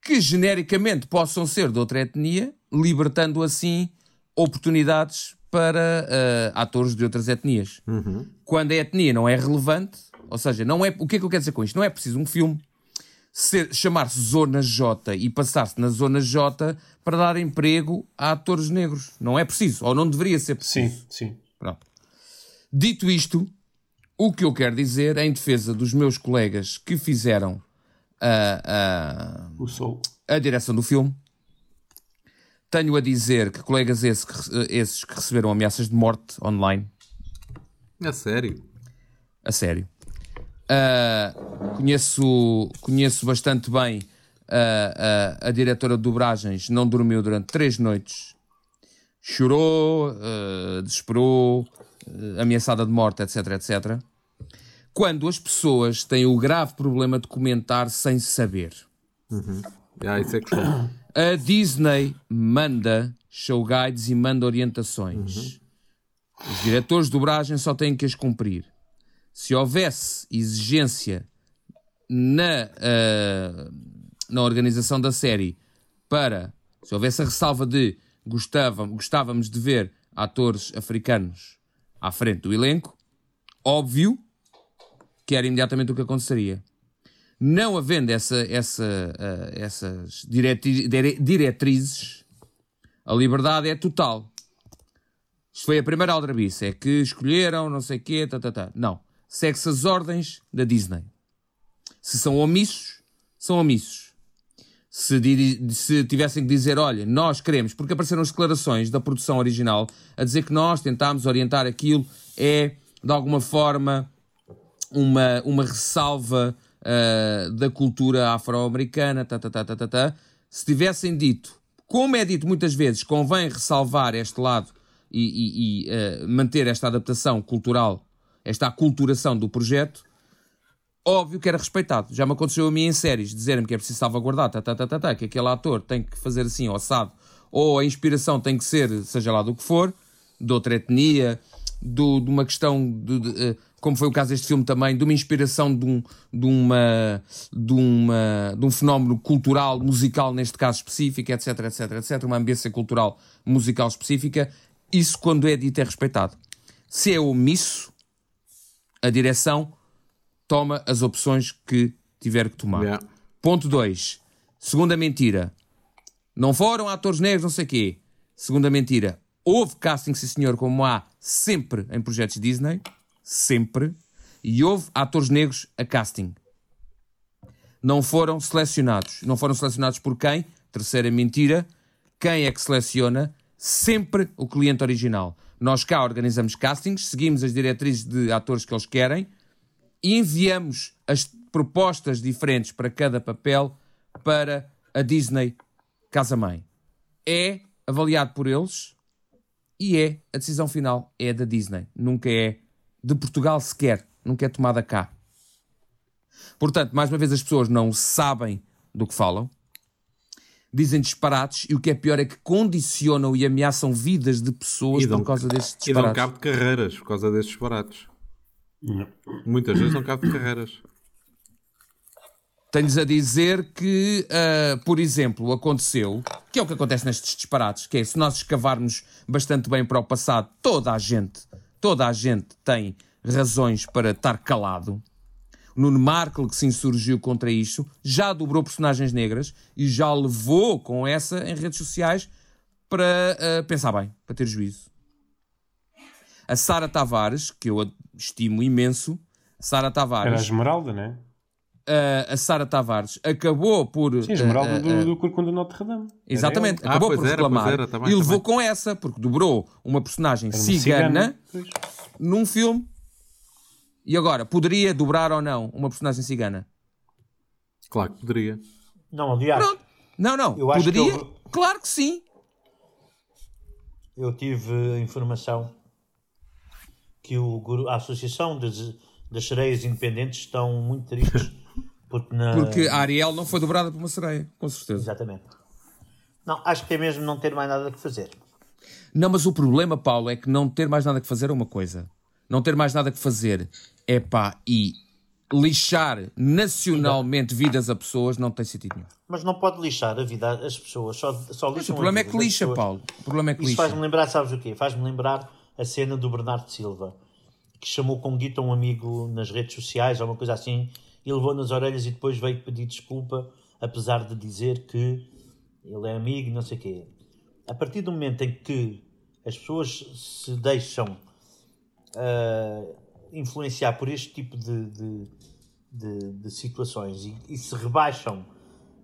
que genericamente possam ser de outra etnia, libertando assim oportunidades para ah, atores de outras etnias. Quando a etnia não é relevante, ou seja, não é, o que é que eu quero dizer com isto? Não é preciso um filme chamar-se Zona J e passar-se na Zona J para dar emprego a atores negros. Não é preciso, ou não deveria ser preciso. Sim, sim. Pronto. Dito isto, o que eu quero dizer em defesa dos meus colegas que fizeram a, Soul. a, a direção do filme, tenho a dizer que colegas esse que esses que receberam ameaças de morte online, É sério. a sério. Ah, conheço, conheço bastante bem ah, ah, a diretora de dobragens, não dormiu durante três noites, chorou, ah, desesperou, ameaçada de morte, etc, etc. Quando as pessoas têm o grave problema de comentar sem saber. Ah, isso é costume. A Disney manda show guides e manda orientações. Os diretores de dobragem só têm que as cumprir. Se houvesse exigência na, ah, na organização da série para, se houvesse a ressalva de gostava, gostávamos de ver atores africanos à frente do elenco, óbvio que era imediatamente o que aconteceria não havendo essa, essa, ah, essas diretrizes, a liberdade é total. Isto foi a primeira aldrabice, é que escolheram, não sei o quê, tá, tá, tá. Não. Segue-se as ordens da Disney. Se são omissos, são omissos. Se, se tivessem que dizer, olha, nós queremos, porque apareceram as declarações da produção original a dizer que nós tentámos orientar aquilo, é de alguma forma uma, uma ressalva ah, da cultura afro-americana, tá, tá, tá, tá, tá, tá. se tivessem dito, como é dito muitas vezes, convém ressalvar este lado e, e- e, ah, manter esta adaptação cultural, esta aculturação do projeto, óbvio que era respeitado. Já me aconteceu a mim em séries, dizerem-me que é preciso salvaguardar, tá, tá, tá, tá, tá, que aquele ator tem que fazer assim, ou assado, ou a inspiração tem que ser, seja lá do que for, de outra etnia, do- de uma questão, de, de, eh, como foi o caso deste filme também, de uma inspiração de um, de uma, de uma, de um fenómeno cultural, musical neste caso específico, etc, etc, etc, uma ambiência cultural musical específica, isso quando é dito é respeitado. Se é omisso, a direção toma as opções que tiver que tomar. Yeah. Ponto 2. Segunda mentira. Não foram atores negros, não sei o quê. Segunda mentira. Houve casting, sim senhor, como há sempre em projetos Disney. Sempre. E houve atores negros a casting. Não foram selecionados. Não foram selecionados por quem? Terceira mentira. Quem é que seleciona? Sempre o cliente original. Nós cá organizamos castings, seguimos as diretrizes de atores que eles querem e enviamos as propostas diferentes para cada papel para a Disney Casa Mãe. É avaliado por eles e é a decisão final é da Disney. Nunca é de Portugal sequer. Nunca é tomada cá. Portanto, mais uma vez, as pessoas não sabem do que falam, dizem disparates e o que é pior é que condicionam e ameaçam vidas de pessoas por causa destes e dão disparates. cabo de carreiras por causa destes baratos. Muitas vezes dão cabo de carreiras. Tenho-lhes a dizer que, ah, por exemplo, aconteceu, que é o que acontece nestes disparates, que é se nós escavarmos bastante bem para o passado, toda a gente, toda a gente tem razões para estar calado. O Nuno Markle, que se insurgiu contra isto, já dobrou personagens negras e já levou com essa em redes sociais para ah, pensar bem, para ter juízo. A Sara Tavares, que eu estimo imenso, Sara Era a Tavares, Esmeralda, né? A, a Sara Tavares acabou por. Sim, a eh, esmeralda eh, do, eh, do Corcunda Notre Dame. Era Exatamente, Ah, acabou pois por era, reclamar era, tá bem, e tá levou bem. com essa, porque dobrou uma personagem. Era cigana, Pois. num filme. E agora, poderia dobrar ou não uma personagem cigana? Claro que poderia. Não, aliás, Pronto. Não, não. Eu acho que poderia? houve- Claro que sim. eu tive informação que o, a Associação das, das Sereias Independentes estão muito tristes porque na... Porque a Ariel não foi dobrada por uma sereia, com certeza. Exatamente. Não, acho que é mesmo não ter mais nada que fazer. Não, mas o problema, Paulo, é que não ter mais nada que fazer é uma coisa. Não ter mais nada que fazer é pá, e lixar nacionalmente vidas a pessoas não tem sentido nenhum. Mas não pode lixar a vida às pessoas, só, só lixam O problema é que lixa. Paulo. O problema é que Isso lixa. faz-me lembrar, sabes o quê? Faz-me lembrar a cena do Bernardo Silva, que chamou com guita um amigo nas redes sociais, ou uma coisa assim, e levou nas orelhas e depois veio pedir desculpa, apesar de dizer que ele é amigo e não sei o quê. A partir do momento em que as pessoas se deixam ah, influenciar por este tipo de, de, de- de situações e, e se rebaixam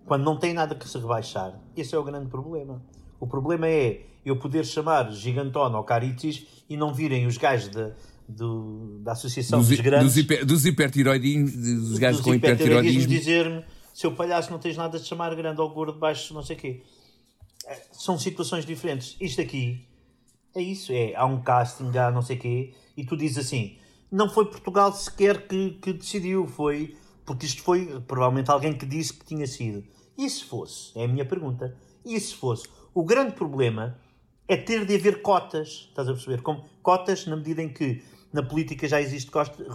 quando não tem nada que se rebaixar, esse é o grande problema. O problema é eu poder chamar Gigantona ou Caritis e não virem os gajos da, do- da Associação Dos, dos, Grandes dos, hiper, dos hipertiroidinhos, dos gajos com hipertiroidismo hipertiroidismo. dizer-me seu palhaço não tens nada de chamar grande ou gordo baixo não sei o quê É, são situações diferentes isto aqui é isso é há um casting há não sei o quê e tu dizes assim não foi Portugal sequer que, que decidiu foi porque isto foi provavelmente alguém que disse que tinha sido e se fosse é a minha pergunta e se fosse o grande problema é ter de haver cotas, estás a perceber? Como cotas na medida em que na política já existe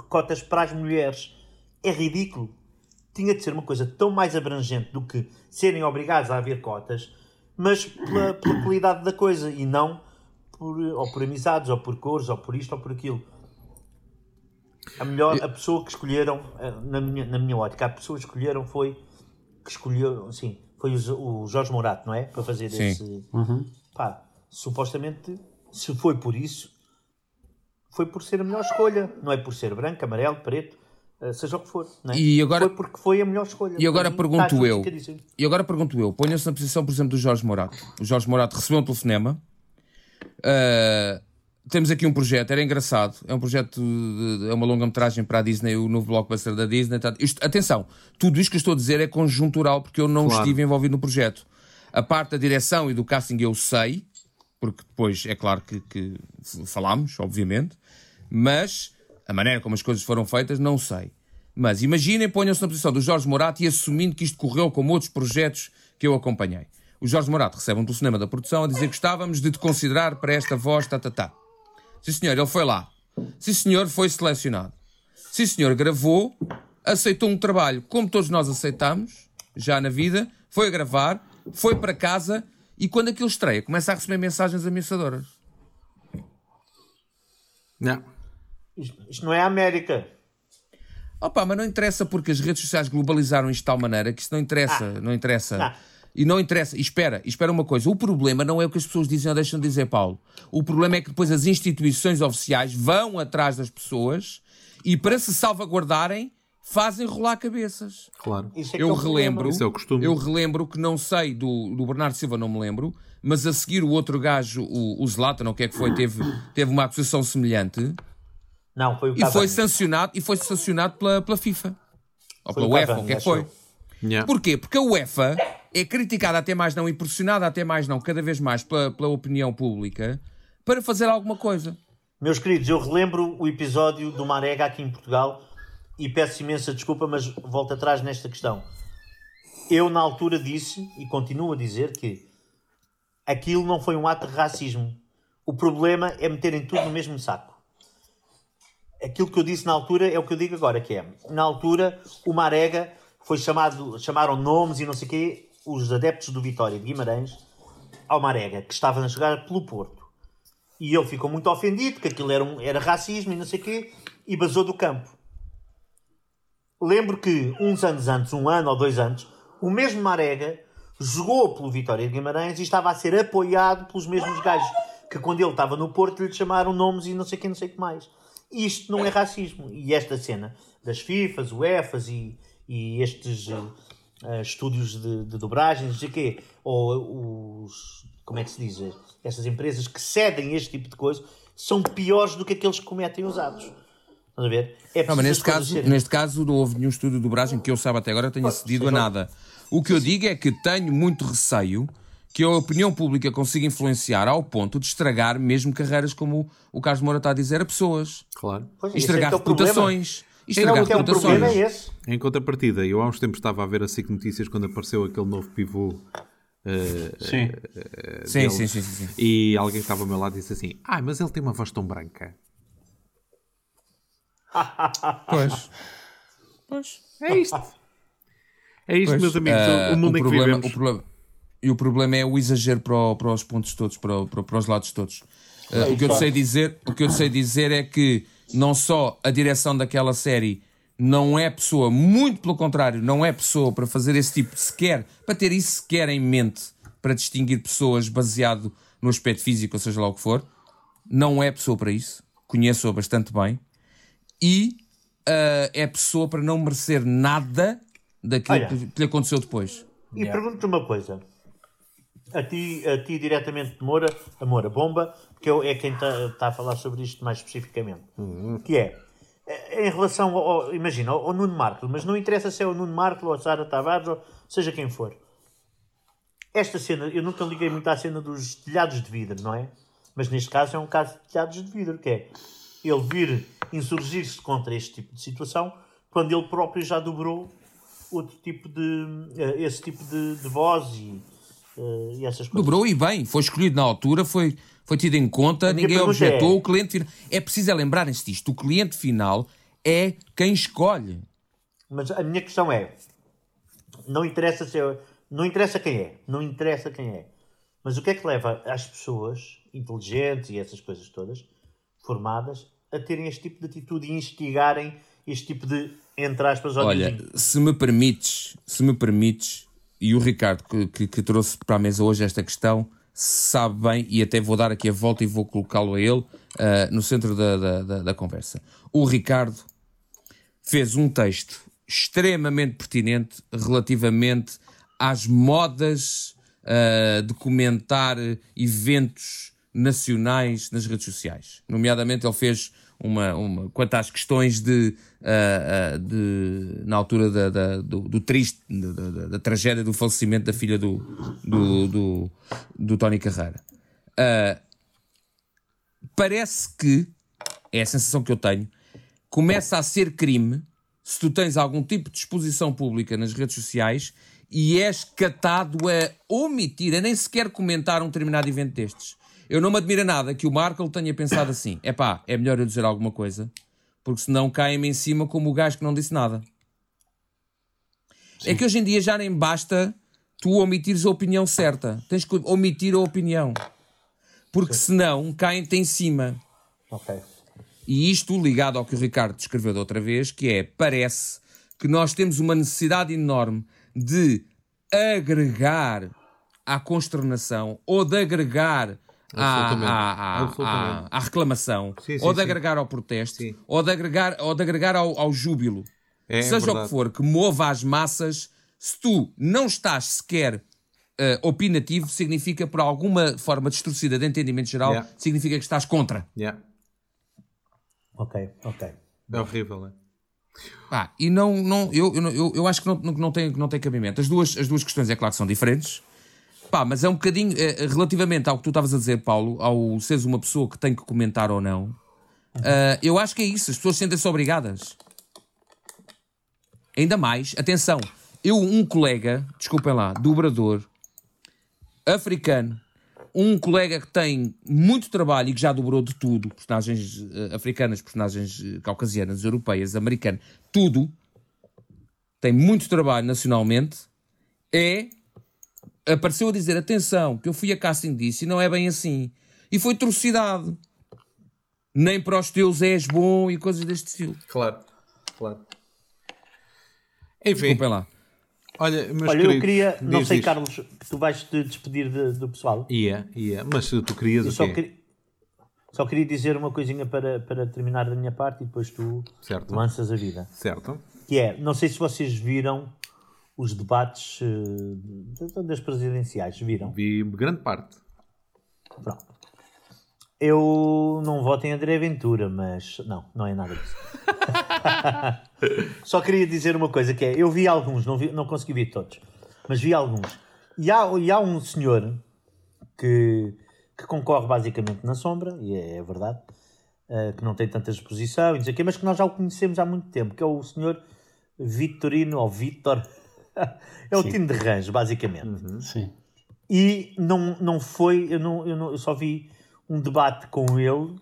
cotas para as mulheres. É ridículo. Tinha de ser uma coisa tão mais abrangente do que serem obrigados a haver cotas, mas pela, pela qualidade da coisa e não por, ou por amizades, ou por cores, ou por isto, ou por aquilo. A melhor, a pessoa que escolheram, eh, na minha, na minha ótica, a pessoa que escolheram foi que escolheu, assim, foi o, o Jorge Morato, não é? Para fazer Sim. esse. Pá, supostamente, se foi por isso, foi por ser a melhor escolha, não é por ser branco, amarelo, preto, eh, seja o que for. Não é? E agora- Foi porque foi a melhor escolha. E agora mim, pergunto eu, e agora pergunto eu, ponha-se na posição, por exemplo, do Jorge Morato. O Jorge Morato recebeu um telefonema. Ah, temos aqui um projeto, era engraçado. É um projeto, de- é uma longa-metragem para a Disney, o novo blockbuster da Disney. tá- Isto, atenção, tudo isto que eu estou a dizer é conjuntural, porque eu não Claro. estive envolvido no projeto. A parte da direção e do casting eu sei, porque depois é claro que, que falámos, obviamente, mas a maneira como as coisas foram feitas não sei. Mas imaginem, ponham-se na posição do Jorge Morato e assumindo que isto correu como outros projetos que eu acompanhei. O Jorge Morato recebe um telefonema da produção a dizer que gostávamos de te considerar para esta voz, tá, tá, tá. Sim senhor, ele foi lá. Sim senhor, foi selecionado. Sim senhor, gravou, aceitou um trabalho como todos nós aceitamos, já na vida, foi a gravar, foi para casa e quando aquilo estreia, começa a receber mensagens ameaçadoras. Não. Isto, isto não é a América. Opa, mas não interessa porque as redes sociais globalizaram isto de tal maneira que isso não interessa, não interessa. Ah. E não interessa, e espera, espera uma coisa, o problema não é o que as pessoas dizem ou deixam de dizer, Paulo. O problema é que depois as instituições oficiais vão atrás das pessoas e para se salvaguardarem fazem rolar cabeças. Claro. Isso é que Eu é relembro, Isso é o costume. eu relembro que não sei do, do Bernardo Silva, não me lembro, mas a seguir o outro gajo, o, o Zlatan, ou o que é que foi, teve, teve uma acusação semelhante Não, foi o e foi Cavani. sancionado, e foi sancionado pela, pela FIFA. Ou Foi pela UEFA, Cavani, o que é que foi. Yeah. Porquê? Porque a UEFA é criticada até mais não e pressionada até mais não, cada vez mais pela, pela opinião pública, para fazer alguma coisa. Meus queridos, eu relembro o episódio do Marega aqui em Portugal e peço imensa desculpa, mas volto atrás nesta questão. Eu, na altura, disse e continuo a dizer que aquilo não foi um ato de racismo. O problema é meterem tudo no mesmo saco. Aquilo que eu disse na altura é o que eu digo agora, que é, na altura, o Marega foi chamado, chamaram nomes e não sei o quê, os adeptos do Vitória de Guimarães, ao Marega, que estava a jogar pelo Porto. E ele ficou muito ofendido, que aquilo era, um- era racismo e não sei o quê, e basou do campo. Lembro que uns anos antes, um ano ou dois anos, o mesmo Marega jogou pelo Vitória de Guimarães e estava a ser apoiado pelos mesmos gajos que quando ele estava no Porto lhe chamaram nomes e não sei o que, não sei o que mais. Isto não é racismo. E esta cena das FIFAs, UEFAs e, e estes eh, estúdios de, de dobragens, o quê, ou os. Como é que se diz? Essas empresas que cedem este tipo de coisa são piores do que aqueles que cometem os atos. Estás a ver? É Não, mas neste caso, serem- neste caso não houve nenhum estudo de dobragem que eu saiba até agora tenha cedido a nada. O que eu digo é que tenho muito receio que a opinião pública consiga influenciar ao ponto de estragar mesmo carreiras como o Carlos Moura está a dizer a pessoas. Claro. Pois, é estragar é problema. reputações. Não, estragar o que é o problema é reputações. esse. Em contrapartida, eu há uns tempos estava a ver a SIC Notícias quando apareceu aquele novo pivô. eh, Sim. Sim, dele. sim, sim, sim, sim. E alguém estava ao meu lado e disse assim: Ah, mas ele tem uma voz tão branca. Pois. Pois. É isto. É isto, Pois, meus amigos. ah, o mundo o em que problema, vivemos. o problema- e o problema é o exagero para, o- para os pontos todos, para, para- para os lados todos. Ah, o, que eu sei dizer, o que eu sei dizer é que não só a direção daquela série não é pessoa, muito pelo contrário, não é pessoa para fazer esse tipo de sequer, para ter isso sequer em mente, para distinguir pessoas baseado no aspecto físico, ou seja lá o que for, não é pessoa para isso, conheço-a bastante bem, e ah, é pessoa para não merecer nada daquilo Olha. que, que lhe aconteceu depois. E pergunto-te uma coisa. A ti, a ti diretamente de Moura, a Moura Bomba, que é é quem está a falar sobre isto mais especificamente. Que é, é, em relação ao, ao- imagina, ao, ao Nuno Marco, mas não interessa se é o Nuno Marco ou a Sara Tavares ou seja quem for. Esta cena, eu nunca liguei muito à cena dos telhados de vidro, não é? Mas neste caso é um caso de telhados de vidro, que é ele vir insurgir-se contra este tipo de situação quando ele próprio já dobrou outro tipo de eh, esse tipo de, de voz e, eh, e essas coisas. Dobrou e bem, foi escolhido na altura, foi, foi tido em conta, ninguém objetou, é- o cliente final. É preciso é lembrarem-se disto: o cliente final é quem escolhe. Mas a minha questão é, não interessa se é- não interessa quem é, não interessa quem é. Mas o que é que leva as pessoas inteligentes e essas coisas todas, formadas, a terem este tipo de atitude e instigarem este tipo de, entre aspas, Olha, se me permites, se me permites, e o Ricardo que, que- que trouxe para a mesa hoje esta questão, sabe bem, e até vou dar aqui a volta e vou colocá-lo a ele ah, no centro da, da, da- da conversa. O Ricardo fez um texto extremamente pertinente relativamente às modas ah, de comentar eventos nacionais nas redes sociais. Nomeadamente, ele fez uma, uma quanto às questões de, ah, ah, de na altura da, da- do, do triste, da, da- da tragédia do falecimento da filha do, do, do, do Tony Carreira. Ah, parece que, é a sensação que eu tenho, começa a ser crime se tu tens algum tipo de exposição pública nas redes sociais e és catado a omitir, a nem sequer comentar um determinado evento destes. Eu não me admira nada que o Markle tenha pensado assim: é pá, é melhor eu dizer alguma coisa, porque senão caem-me em cima como o gajo que não disse nada. É que hoje em dia já nem basta tu omitires a opinião certa, tens que omitir a opinião, porque senão caem-te em cima. Ok. E isto ligado ao que o Ricardo descreveu da outra vez, que é, parece que nós temos uma necessidade enorme de agregar à consternação ou de agregar Absolutamente. à- à- Absolutamente. à- à reclamação Sim, sim, ou de sim. agregar ao protesto ou de agregar, ou de agregar ao, ao júbilo. É Seja o que for, que mova as massas, se tu não estás sequer eh, opinativo, significa por alguma forma distorcida de entendimento geral, Yeah. significa que estás contra. Yeah. Ok, ok. É horrível, é? Ah, e não, não, eu, eu, eu, eu acho que não, não, tem, não tem cabimento. As duas, as duas questões é claro que são diferentes. Pá, mas é um bocadinho, eh, relativamente ao que tu estavas a dizer, Paulo, ao seres uma pessoa que tem que comentar ou não, ah, eu acho que é isso. As pessoas sentem-se obrigadas. Ainda mais, atenção, eu, um colega, desculpem lá, dobrador, africano, um colega que tem muito trabalho e que já dobrou de tudo, personagens eh, africanas, personagens eh, caucasianas, europeias, americanas, tudo, tem muito trabalho nacionalmente, é apareceu a dizer, atenção, que eu fui a casting disso e não é bem assim. E foi atrocidade. Nem para os teus és bom e coisas deste estilo. Claro, claro. Enfim, Desculpem lá. olha, meus Olha, eu queridos, queria, não sei, isto. Carlos, tu vais te despedir de- do pessoal. Ia, ia. Mas se tu querias Eu o só, quê? queria, só queria dizer uma coisinha para, para terminar da minha parte e depois tu Certo. lanças a vida. Certo. que é, não sei se vocês viram os debates eh, das presidenciais, viram? Vi grande parte. Pronto. Eu não voto em André Ventura, mas não, não é nada disso. Só queria dizer uma coisa que é, eu vi alguns, não, vi, não consegui ver todos, mas vi alguns. E há, e há um senhor que, que concorre basicamente na sombra, e é, é verdade, eh, que não tem tanta exposição, e mas que nós já o conhecemos há muito tempo, que é o senhor Vitorino, ou Vitor, é o Tino de Range, basicamente. Sim. E não, não foi, eu, não, eu, não- eu só vi um debate com ele,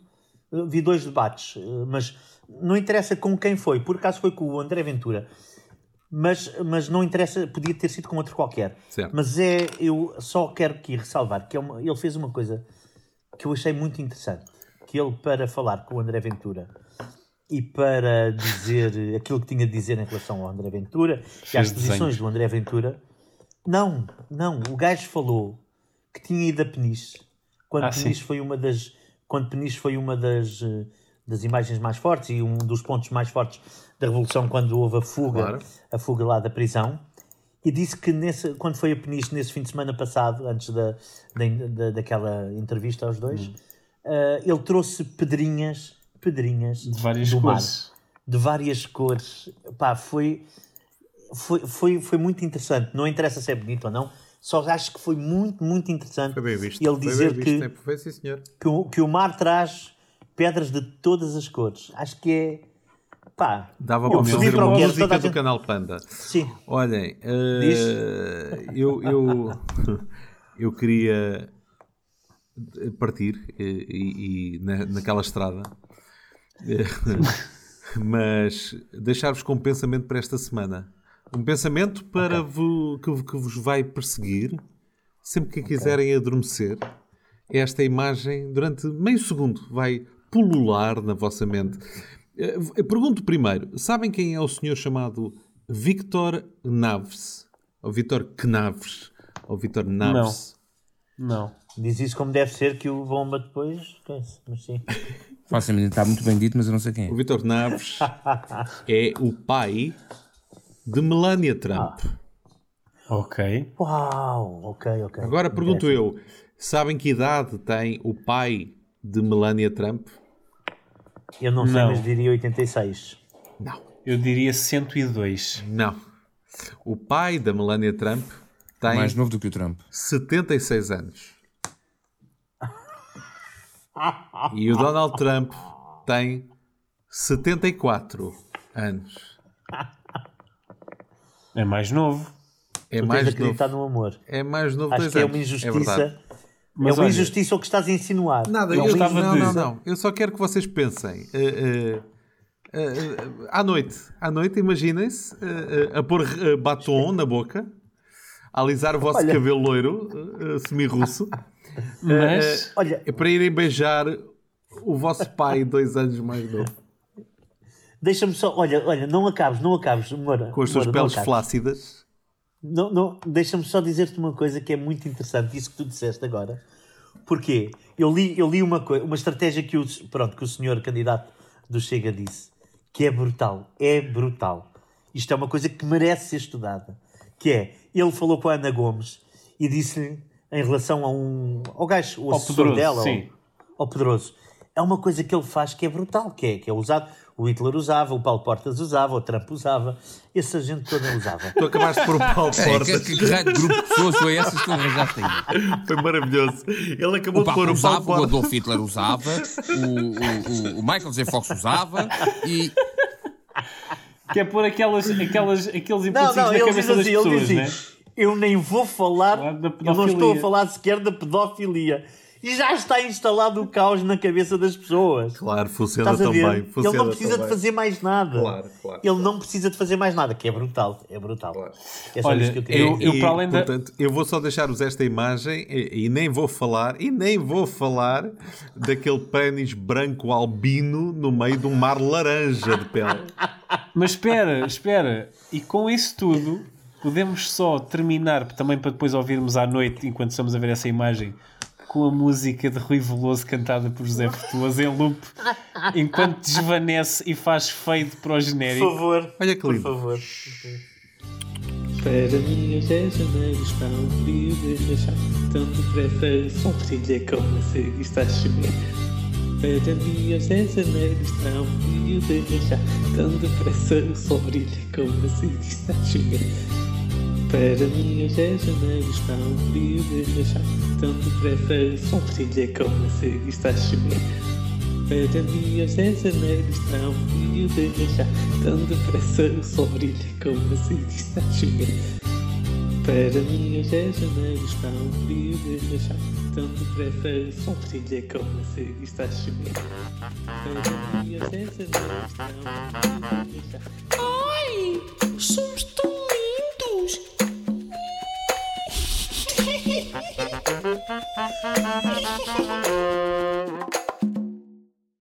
eu vi dois debates, mas não interessa com quem foi, por acaso foi com o André Ventura, mas, mas não interessa, podia ter sido com outro qualquer. Certo. Mas é, eu só quero aqui ressalvar que é uma- ele fez uma coisa que eu achei muito interessante, que ele para falar com o André Ventura e para dizer aquilo que tinha de dizer em relação ao André Ventura e Fez às posições do André Ventura, não, não, o gajo falou que tinha ido a Peniche quando Ah, sim. Peniche foi uma das quando Peniche foi uma das eh, das imagens mais fortes e um dos pontos mais fortes da revolução quando houve a fuga Claro. a fuga lá da prisão e disse que nesse, quando foi a Peniche nesse fim de semana passado antes da, da, da- daquela entrevista aos dois Hum. eh, ele trouxe pedrinhas pedrinhas De várias do mar cores. de várias cores. Pá, foi, foi, foi, foi muito interessante. Não interessa se é bonito ou não, só acho que foi muito, muito interessante Foi bem visto. ele Foi dizer bem que, visto, né? Foi sim, senhor. que, o, que o mar traz pedras de todas as cores. Acho que é. Pá, Dava eu para percebi fazer para o uma que música a do gente- canal Panda. Sim, Olhem, eh, eu, eu, eu queria partir eh, e, e na, naquela estrada, mas deixar-vos com um pensamento para esta semana. Um pensamento para vo- que, que vos vai perseguir sempre que quiserem adormecer. Esta imagem, durante meio segundo, vai pulular na vossa mente. Eh, eu Pergunto primeiro: sabem quem é o senhor chamado Victor Naves? Ou Victor Knaves? Ou Victor Naves? Não. diz isso como deve ser que o bomba depois. Mas sim. Facilmente está muito bem dito, mas eu não sei quem é. O Victor Naves é o pai de Melania Trump. Ok. Uau, ok, ok. Agora pergunto eu: sabem que idade tem o pai de Melania Trump? Eu não sei, Não. mas diria 86. Não. Eu diria 102. Não. O pai da Melania Trump tem Mais novo do que o Trump. 76 anos. E o Donald Trump tem 74 anos. É mais novo. É Tu tens mais novo. acreditar no amor. É mais novo Acho dois que é anos. uma verdade. injustiça. Mas é uma olha- injustiça o que estás a insinuar. Nada, Não eu, gostava não, não, não. Eu só quero que vocês pensem. eh, eh, eh, à noite, à noite, imaginem-se eh, eh, a pôr eh, batom na boca, a alisar o vosso Olha. cabelo loiro, semi-russo, Mas. Olha, é para irem beijar o vosso pai dois anos mais novo, deixa-me só. Olha, olha, não acabes, não acabes, Moura. com as não peles acabes. flácidas. Não, não, deixa-me só dizer-te uma coisa que é muito interessante, isso que tu disseste agora. Porquê? Eu li, eu li uma, coi- uma estratégia que o, pronto, que o senhor candidato do Chega disse, que é brutal. É brutal. Isto é uma coisa que merece ser estudada. Que é, ele falou com a Ana Gomes e disse-lhe, em relação a um, ao gajo, o Ao assessor Pedroso, dela, sim. ao, ao Pedroso, é uma coisa que ele faz que é brutal, que é, que é usado. O Hitler usava, o Paulo Portas usava, o Trump usava, essa gente toda usava. Tu acabaste por pau É, que, portas. que, que raio de grupo de pessoas foi essas que tu arranjaste aí? Foi maravilhoso. Ele acabou O de Papa pôr o pau usava, o portas. Adolf Hitler usava, o, o, o, o Michael J. Fox usava e Que é pôr aquelas, aquelas, aqueles Não, não, na ele diz cabeça das assim, ele pessoas, diz né? Eu nem vou falar, da eu não estou a falar sequer da pedofilia. E já está instalado o caos na cabeça das pessoas. Claro, funciona tão bem. Ele não precisa de fazer mais nada. Claro, claro, Ele não precisa de fazer mais nada, que é brutal. É brutal. É só Olha, isto que eu eu- dizer. E, para além da- portanto, eu vou só deixar-vos esta imagem e, e nem vou falar, e nem vou falar daquele pênis branco albino no meio de um mar laranja de pele. Mas espera, espera. E com isso tudo, podemos só terminar, também para depois ouvirmos à noite, enquanto estamos a ver essa imagem, com a música de Rui Veloso cantada por José Frutuoso em loop enquanto desvanece e faz fade para o Por genérico. favor. Olha que Por lindo. favor. Para mim hoje é janeiro, está um frio de rachar Tão depressa o sol brilha como se está a chover Hoje é janeiro, está um frio de rachar Tão depressa o sol brilha como se está a chover. Para mim hoje é um frio de rachar Tão depressa o sol brilha como se está a chover. Para mim hoje um frio de rachar Tão depressa o sol brilha como se está a chover. Para mim hoje um frio de rachar Tão depressa o sol brilha como se está a chover está um frio de rachar Ai, somos tão lindos.